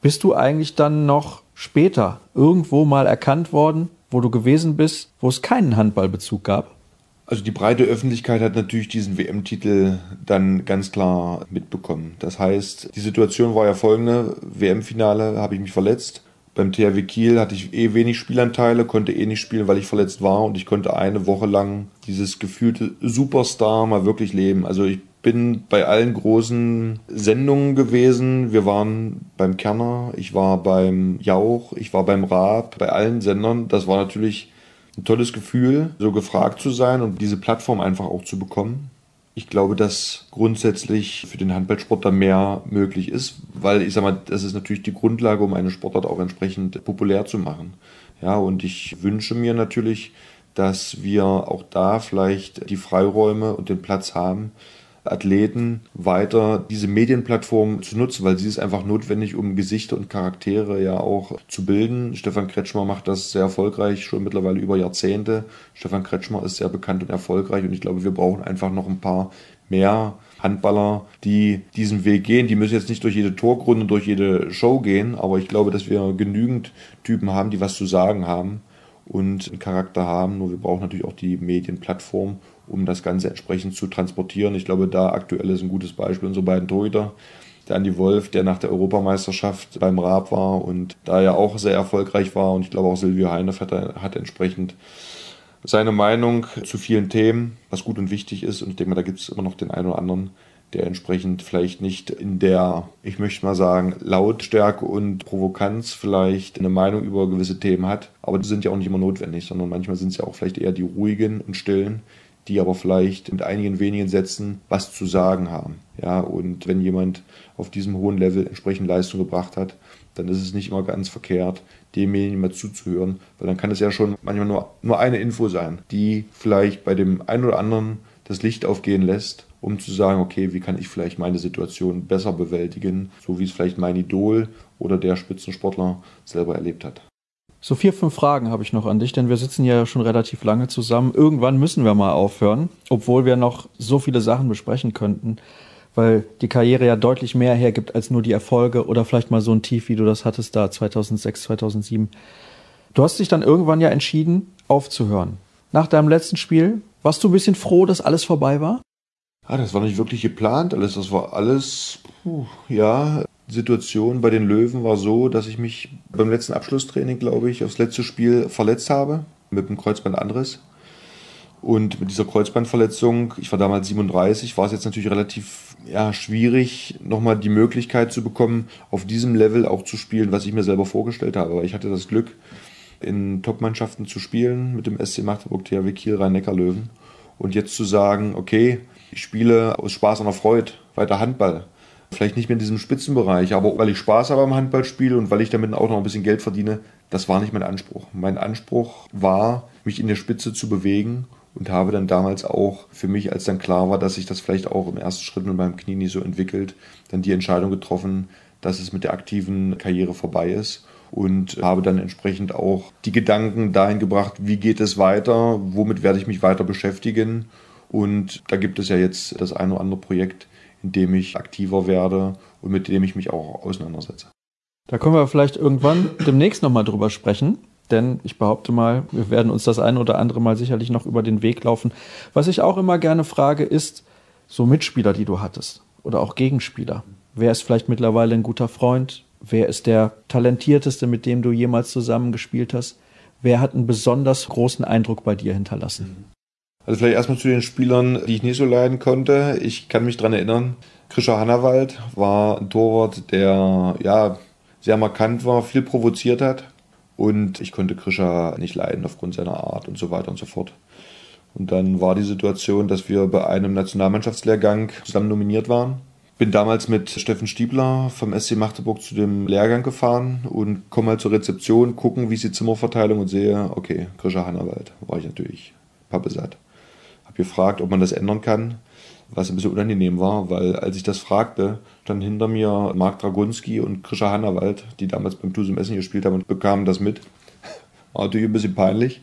Bist du eigentlich dann noch später irgendwo mal erkannt worden, wo du gewesen bist, wo es keinen Handballbezug gab? Also die breite Öffentlichkeit hat natürlich diesen WM-Titel dann ganz klar mitbekommen. Das heißt, die Situation war ja folgende. WM-Finale habe ich mich verletzt beim THW Kiel hatte ich eh wenig Spielanteile, konnte eh nicht spielen, weil ich verletzt war und ich konnte eine Woche lang dieses gefühlte Superstar mal wirklich leben. Also ich bin bei allen großen Sendungen gewesen. Wir waren beim Kerner, ich war beim Jauch, ich war beim Raab, bei allen Sendern. Das war natürlich ein tolles Gefühl, so gefragt zu sein und diese Plattform einfach auch zu bekommen. Ich glaube, dass grundsätzlich für den Handballsport da mehr möglich ist, weil ich sag mal, das ist natürlich die Grundlage, um eine Sportart auch entsprechend populär zu machen. Ja, und ich wünsche mir natürlich, dass wir auch da vielleicht die Freiräume und den Platz haben, Athleten weiter diese Medienplattform zu nutzen, weil sie ist einfach notwendig, um Gesichter und Charaktere ja auch zu bilden. Stefan Kretschmer macht das sehr erfolgreich, schon mittlerweile über Jahrzehnte. Stefan Kretschmer ist sehr bekannt und erfolgreich und ich glaube, wir brauchen einfach noch ein paar mehr Handballer, die diesen Weg gehen. Die müssen jetzt nicht durch jede Torgrunde, durch jede Show gehen, aber ich glaube, dass wir genügend Typen haben, die was zu sagen haben und einen Charakter haben. Nur wir brauchen natürlich auch die Medienplattform, um das Ganze entsprechend zu transportieren. Ich glaube, da aktuell ist ein gutes Beispiel unsere beiden Torhüter. Der Andi Wolf, der nach der Europameisterschaft beim Raab war und da ja auch sehr erfolgreich war. Und ich glaube auch Silvio Heinef hat, hat entsprechend seine Meinung zu vielen Themen, was gut und wichtig ist. Und ich denke mal, da gibt es immer noch den einen oder anderen, der entsprechend vielleicht nicht in der, ich möchte mal sagen, Lautstärke und Provokanz vielleicht eine Meinung über gewisse Themen hat. Aber die sind ja auch nicht immer notwendig, sondern manchmal sind es ja auch vielleicht eher die ruhigen und stillen, die aber vielleicht mit einigen wenigen Sätzen was zu sagen haben. Ja, und wenn jemand auf diesem hohen Level entsprechend Leistung gebracht hat, dann ist es nicht immer ganz verkehrt, demjenigen mal zuzuhören, weil dann kann es ja schon manchmal nur, nur eine Info sein, die vielleicht bei dem einen oder anderen das Licht aufgehen lässt, um zu sagen, okay, wie kann ich vielleicht meine Situation besser bewältigen, so wie es vielleicht mein Idol oder der Spitzensportler selber erlebt hat. So vier, fünf Fragen habe ich noch an dich, denn wir sitzen ja schon relativ lange zusammen. Irgendwann müssen wir mal aufhören, obwohl wir noch so viele Sachen besprechen könnten, weil die Karriere ja deutlich mehr hergibt als nur die Erfolge oder vielleicht mal so ein Tief, wie du das hattest da 2006, 2007. Du hast dich dann irgendwann ja entschieden, aufzuhören. Nach deinem letzten Spiel, warst du ein bisschen froh, dass alles vorbei war? Ah, das war nicht wirklich geplant alles. Das war alles, puh, ja, Situation bei den Löwen war so, dass ich mich beim letzten Abschlusstraining, glaube ich, aufs letzte Spiel verletzt habe mit dem Kreuzbandanriss. Und mit dieser Kreuzbandverletzung, ich war damals 37, war es jetzt natürlich relativ ja, schwierig, nochmal die Möglichkeit zu bekommen, auf diesem Level auch zu spielen, was ich mir selber vorgestellt habe. Aber ich hatte das Glück, in Top-Mannschaften zu spielen mit dem SC Magdeburg, THW Kiel, Rhein-Neckar-Löwen. Und jetzt zu sagen, okay, ich spiele aus Spaß der Freude weiter Handball. Vielleicht nicht mehr in diesem Spitzenbereich, aber weil ich Spaß habe am Handballspiel und weil ich damit auch noch ein bisschen Geld verdiene, das war nicht mein Anspruch. Mein Anspruch war, mich in der Spitze zu bewegen und habe dann damals auch für mich, als dann klar war, dass sich das vielleicht auch im ersten Schritt mit meinem Knie nicht so entwickelt, dann die Entscheidung getroffen, dass es mit der aktiven Karriere vorbei ist und habe dann entsprechend auch die Gedanken dahin gebracht, wie geht es weiter, womit werde ich mich weiter beschäftigen und da gibt es ja jetzt das eine oder andere Projekt, in dem ich aktiver werde und mit dem ich mich auch auseinandersetze. Da können wir vielleicht irgendwann demnächst nochmal drüber sprechen. Denn ich behaupte mal, wir werden uns das eine oder andere Mal sicherlich noch über den Weg laufen. Was ich auch immer gerne frage, ist so Mitspieler, die du hattest oder auch Gegenspieler. Wer ist vielleicht mittlerweile ein guter Freund? Wer ist der talentierteste, mit dem du jemals zusammengespielt hast? Wer hat einen besonders großen Eindruck bei dir hinterlassen? Also vielleicht erstmal zu den Spielern, die ich nicht so leiden konnte. Ich kann mich daran erinnern, Krischer Hannawald war ein Torwart, der ja sehr markant war, viel provoziert hat. Und ich konnte Krischer nicht leiden aufgrund seiner Art und so weiter und so fort. Und dann war die Situation, dass wir bei einem Nationalmannschaftslehrgang zusammen nominiert waren. Bin damals mit Steffen Stiebler vom SC Magdeburg zu dem Lehrgang gefahren und komme halt zur Rezeption, gucken, wie ist die Zimmerverteilung und sehe, okay, Krischer Hannawald, war ich natürlich pappesat gefragt, ob man das ändern kann, was ein bisschen unangenehm war, weil als ich das fragte, stand hinter mir Marc Dragunski und Krischer Hannawald, die damals beim Tusum Essen gespielt haben und bekamen das mit. War natürlich ein bisschen peinlich.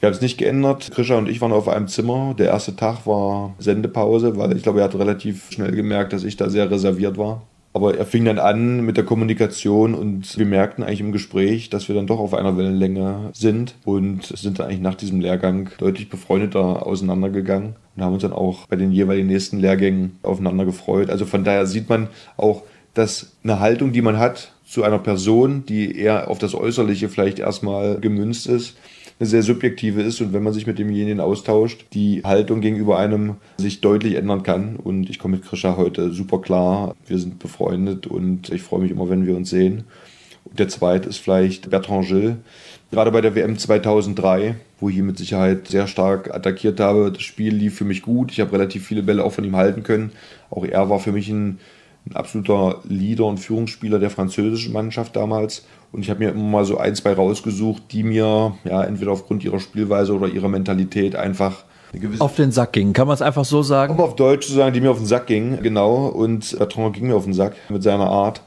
Wir haben es nicht geändert. Krischer und ich waren auf einem Zimmer. Der erste Tag war Sendepause, weil ich glaube, er hat relativ schnell gemerkt, dass ich da sehr reserviert war. Aber er fing dann an mit der Kommunikation und wir merkten eigentlich im Gespräch, dass wir dann doch auf einer Wellenlänge sind und sind dann eigentlich nach diesem Lehrgang deutlich befreundeter auseinandergegangen und haben uns dann auch bei den jeweiligen nächsten Lehrgängen aufeinander gefreut. Also von daher sieht man auch, dass eine Haltung, die man hat zu einer Person, die eher auf das Äußerliche vielleicht erstmal gemünzt ist, eine sehr subjektive ist und wenn man sich mit demjenigen austauscht, die Haltung gegenüber einem sich deutlich ändern kann. Und ich komme mit Krisha heute super klar. Wir sind befreundet und ich freue mich immer, wenn wir uns sehen. Und der zweite ist vielleicht Bertrand Gilles. Gerade bei der WM 2003, wo ich ihn mit Sicherheit sehr stark attackiert habe. Das Spiel lief für mich gut. Ich habe relativ viele Bälle auch von ihm halten können. Auch er war für mich ein ein absoluter Leader und Führungsspieler der französischen Mannschaft damals. Und ich habe mir immer mal so ein, zwei rausgesucht, die mir ja entweder aufgrund ihrer Spielweise oder ihrer Mentalität einfach auf den Sack gingen. Kann man es einfach so sagen? Um auf Deutsch zu sagen, die mir auf den Sack gingen, genau. Und Bertrand ging mir auf den Sack mit seiner Art.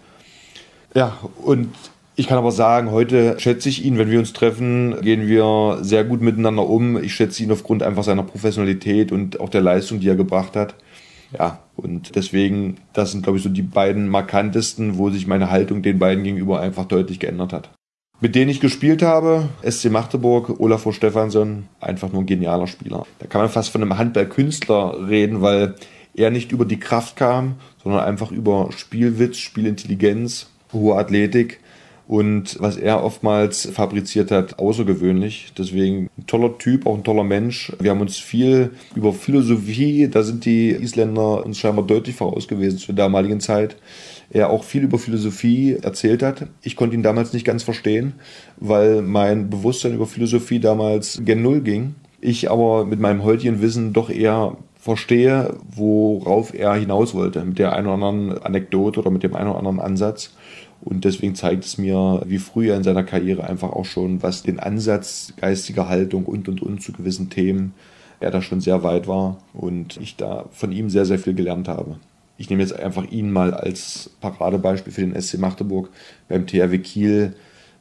Ja, und ich kann aber sagen, heute schätze ich ihn, wenn wir uns treffen, gehen wir sehr gut miteinander um. Ich schätze ihn aufgrund einfach seiner Professionalität und auch der Leistung, die er gebracht hat. Ja, und deswegen, das sind, glaube ich, so die beiden markantesten, wo sich meine Haltung den beiden gegenüber einfach deutlich geändert hat. Mit denen ich gespielt habe, SC Magdeburg, Olafur Stefansson, einfach nur ein genialer Spieler. Da kann man fast von einem Handballkünstler reden, weil er nicht über die Kraft kam, sondern einfach über Spielwitz, Spielintelligenz, hohe Athletik und was er oftmals fabriziert hat, außergewöhnlich. Deswegen ein toller Typ, auch ein toller Mensch. Wir haben uns viel über Philosophie, da sind die Isländer uns scheinbar deutlich voraus gewesen zur damaligen Zeit. Er auch viel über Philosophie erzählt hat. Ich konnte ihn damals nicht ganz verstehen, weil mein Bewusstsein über Philosophie damals gen Null ging. Ich aber mit meinem heutigen Wissen doch eher verstehe, worauf er hinaus wollte, mit der einen oder anderen Anekdote oder mit dem einen oder anderen Ansatz. Und deswegen zeigt es mir, wie früh er in seiner Karriere einfach auch schon, was den Ansatz geistiger Haltung und und und zu gewissen Themen er da schon sehr weit war und ich da von ihm sehr, sehr viel gelernt habe. Ich nehme jetzt einfach ihn mal als Paradebeispiel für den SC Magdeburg. Beim THW Kiel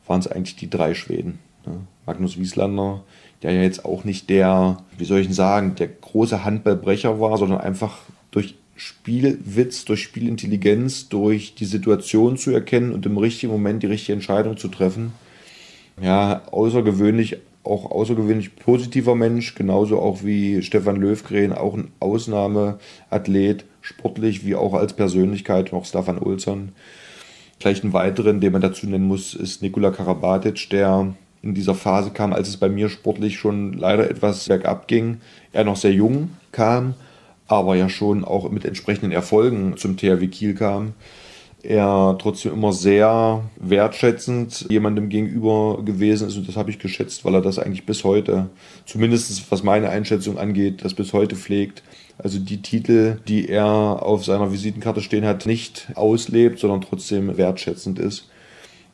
waren es eigentlich die drei Schweden. Ne? Magnus Wieslander, der ja jetzt auch nicht der, wie soll ich denn sagen, der große Handballbrecher war, sondern einfach durch Spielwitz, durch Spielintelligenz, durch die Situation zu erkennen und im richtigen Moment die richtige Entscheidung zu treffen. Ja, außergewöhnlich, auch außergewöhnlich positiver Mensch, genauso auch wie Stefan Löwgren, auch ein Ausnahmeathlet, sportlich wie auch als Persönlichkeit, noch Stefan Olsson. Vielleicht einen weiteren, den man dazu nennen muss, ist Nikola Karabatic, der in dieser Phase kam, als es bei mir sportlich schon leider etwas bergab ging. Er noch sehr jung kam, aber ja schon auch mit entsprechenden Erfolgen zum THW Kiel kam. Er trotzdem immer sehr wertschätzend jemandem gegenüber gewesen ist und das habe ich geschätzt, weil er das eigentlich bis heute, zumindest was meine Einschätzung angeht, das bis heute pflegt. Also die Titel, die er auf seiner Visitenkarte stehen hat, nicht auslebt, sondern trotzdem wertschätzend ist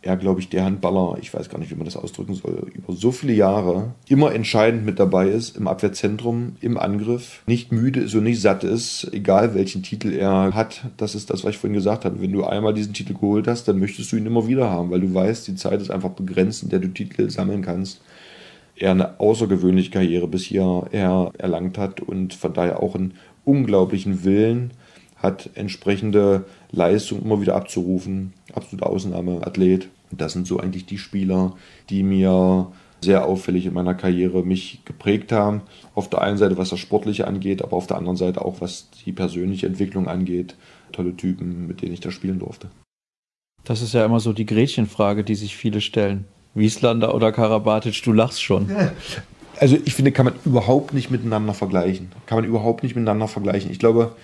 er, glaube ich, der Handballer, ich weiß gar nicht, wie man das ausdrücken soll, über so viele Jahre immer entscheidend mit dabei ist, im Abwehrzentrum, im Angriff, nicht müde ist und nicht satt ist, egal welchen Titel er hat. Das ist das, was ich vorhin gesagt habe. Wenn du einmal diesen Titel geholt hast, dann möchtest du ihn immer wieder haben, weil du weißt, die Zeit ist einfach begrenzt, in der du Titel sammeln kannst. Er eine außergewöhnliche Karriere bis hier erlangt hat und von daher auch einen unglaublichen Willen hat, entsprechende Leistung immer wieder abzurufen. Absolute Ausnahmeathlet. Und das sind so eigentlich die Spieler, die mir sehr auffällig in meiner Karriere mich geprägt haben. Auf der einen Seite, was das Sportliche angeht, aber auf der anderen Seite auch, was die persönliche Entwicklung angeht. Tolle Typen, mit denen ich da spielen durfte. Das ist ja immer so die Gretchenfrage, die sich viele stellen. Wieslander oder Karabatic, du lachst schon. Also ich finde, kann man überhaupt nicht miteinander vergleichen. Kann man überhaupt nicht miteinander vergleichen. Ich glaube,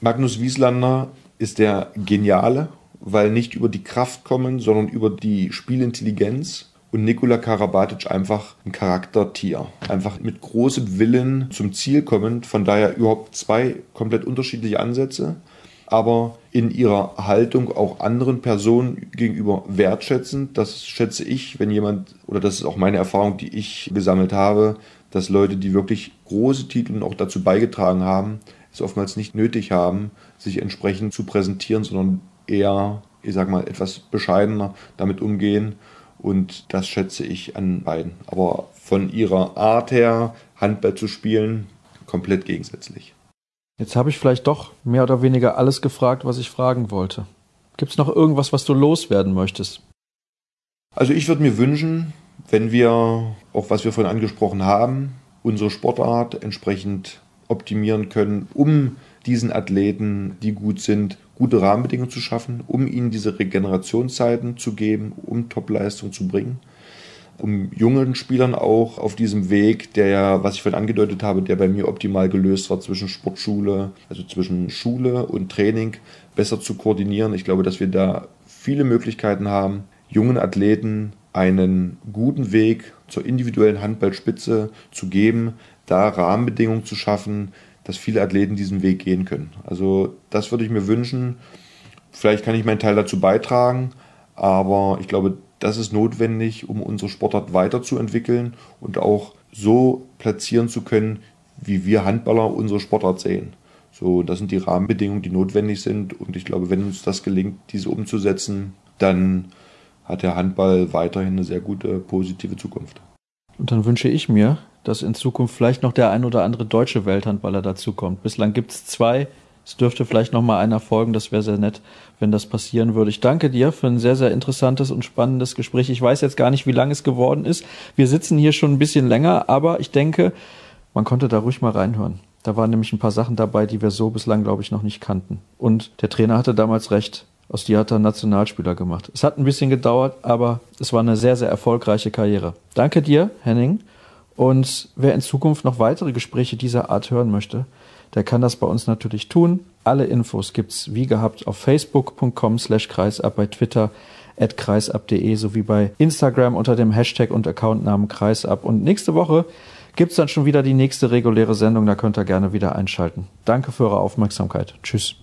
Magnus Wieslander ist der Geniale, weil nicht über die Kraft kommen, sondern über die Spielintelligenz. Und Nikola Karabatic einfach ein Charaktertier. Einfach mit großem Willen zum Ziel kommend. Von daher überhaupt zwei komplett unterschiedliche Ansätze. Aber in ihrer Haltung auch anderen Personen gegenüber wertschätzend. Das schätze ich, wenn jemand, oder das ist auch meine Erfahrung, die ich gesammelt habe, dass Leute, die wirklich große Titel auch dazu beigetragen haben, es oftmals nicht nötig haben, sich entsprechend zu präsentieren, sondern eher, ich sag mal, etwas bescheidener damit umgehen. Und das schätze ich an beiden. Aber von ihrer Art her, Handball zu spielen, komplett gegensätzlich. Jetzt habe ich vielleicht doch mehr oder weniger alles gefragt, was ich fragen wollte. Gibt es noch irgendwas, was du loswerden möchtest? Also ich würde mir wünschen, wenn wir, auch was wir vorhin angesprochen haben, unsere Sportart entsprechend optimieren können, um diesen Athleten, die gut sind, gute Rahmenbedingungen zu schaffen, um ihnen diese Regenerationszeiten zu geben, um Topleistung zu bringen. Um jungen Spielern auch auf diesem Weg, der ja, was ich vorhin angedeutet habe, der bei mir optimal gelöst war zwischen Sportschule, also zwischen Schule und Training, besser zu koordinieren. Ich glaube, dass wir da viele Möglichkeiten haben, jungen Athleten einen guten Weg zur individuellen Handballspitze zu geben, da Rahmenbedingungen zu schaffen, dass viele Athleten diesen Weg gehen können. Also das würde ich mir wünschen. Vielleicht kann ich meinen Teil dazu beitragen, aber ich glaube, das ist notwendig, um unsere Sportart weiterzuentwickeln und auch so platzieren zu können, wie wir Handballer unsere Sportart sehen. So, das sind die Rahmenbedingungen, die notwendig sind. Und ich glaube, wenn uns das gelingt, diese umzusetzen, dann hat der Handball weiterhin eine sehr gute, positive Zukunft. Und dann wünsche ich mir, dass in Zukunft vielleicht noch der ein oder andere deutsche Welthandballer dazukommt. Bislang gibt es zwei. Es dürfte vielleicht noch mal einer folgen. Das wäre sehr nett, wenn das passieren würde. Ich danke dir für ein sehr, sehr interessantes und spannendes Gespräch. Ich weiß jetzt gar nicht, wie lang es geworden ist. Wir sitzen hier schon ein bisschen länger, aber ich denke, man konnte da ruhig mal reinhören. Da waren nämlich ein paar Sachen dabei, die wir so bislang, glaube ich, noch nicht kannten. Und der Trainer hatte damals recht. Aus dir hat er Nationalspieler gemacht. Es hat ein bisschen gedauert, aber es war eine sehr, sehr erfolgreiche Karriere. Danke dir, Henning. Und wer in Zukunft noch weitere Gespräche dieser Art hören möchte, der kann das bei uns natürlich tun. Alle Infos gibt's wie gehabt auf facebook.com slash kreisab, bei Twitter at kreisab.de sowie bei Instagram unter dem Hashtag und Accountnamen kreisab. Und nächste Woche gibt's dann schon wieder die nächste reguläre Sendung, da könnt ihr gerne wieder einschalten. Danke für eure Aufmerksamkeit. Tschüss.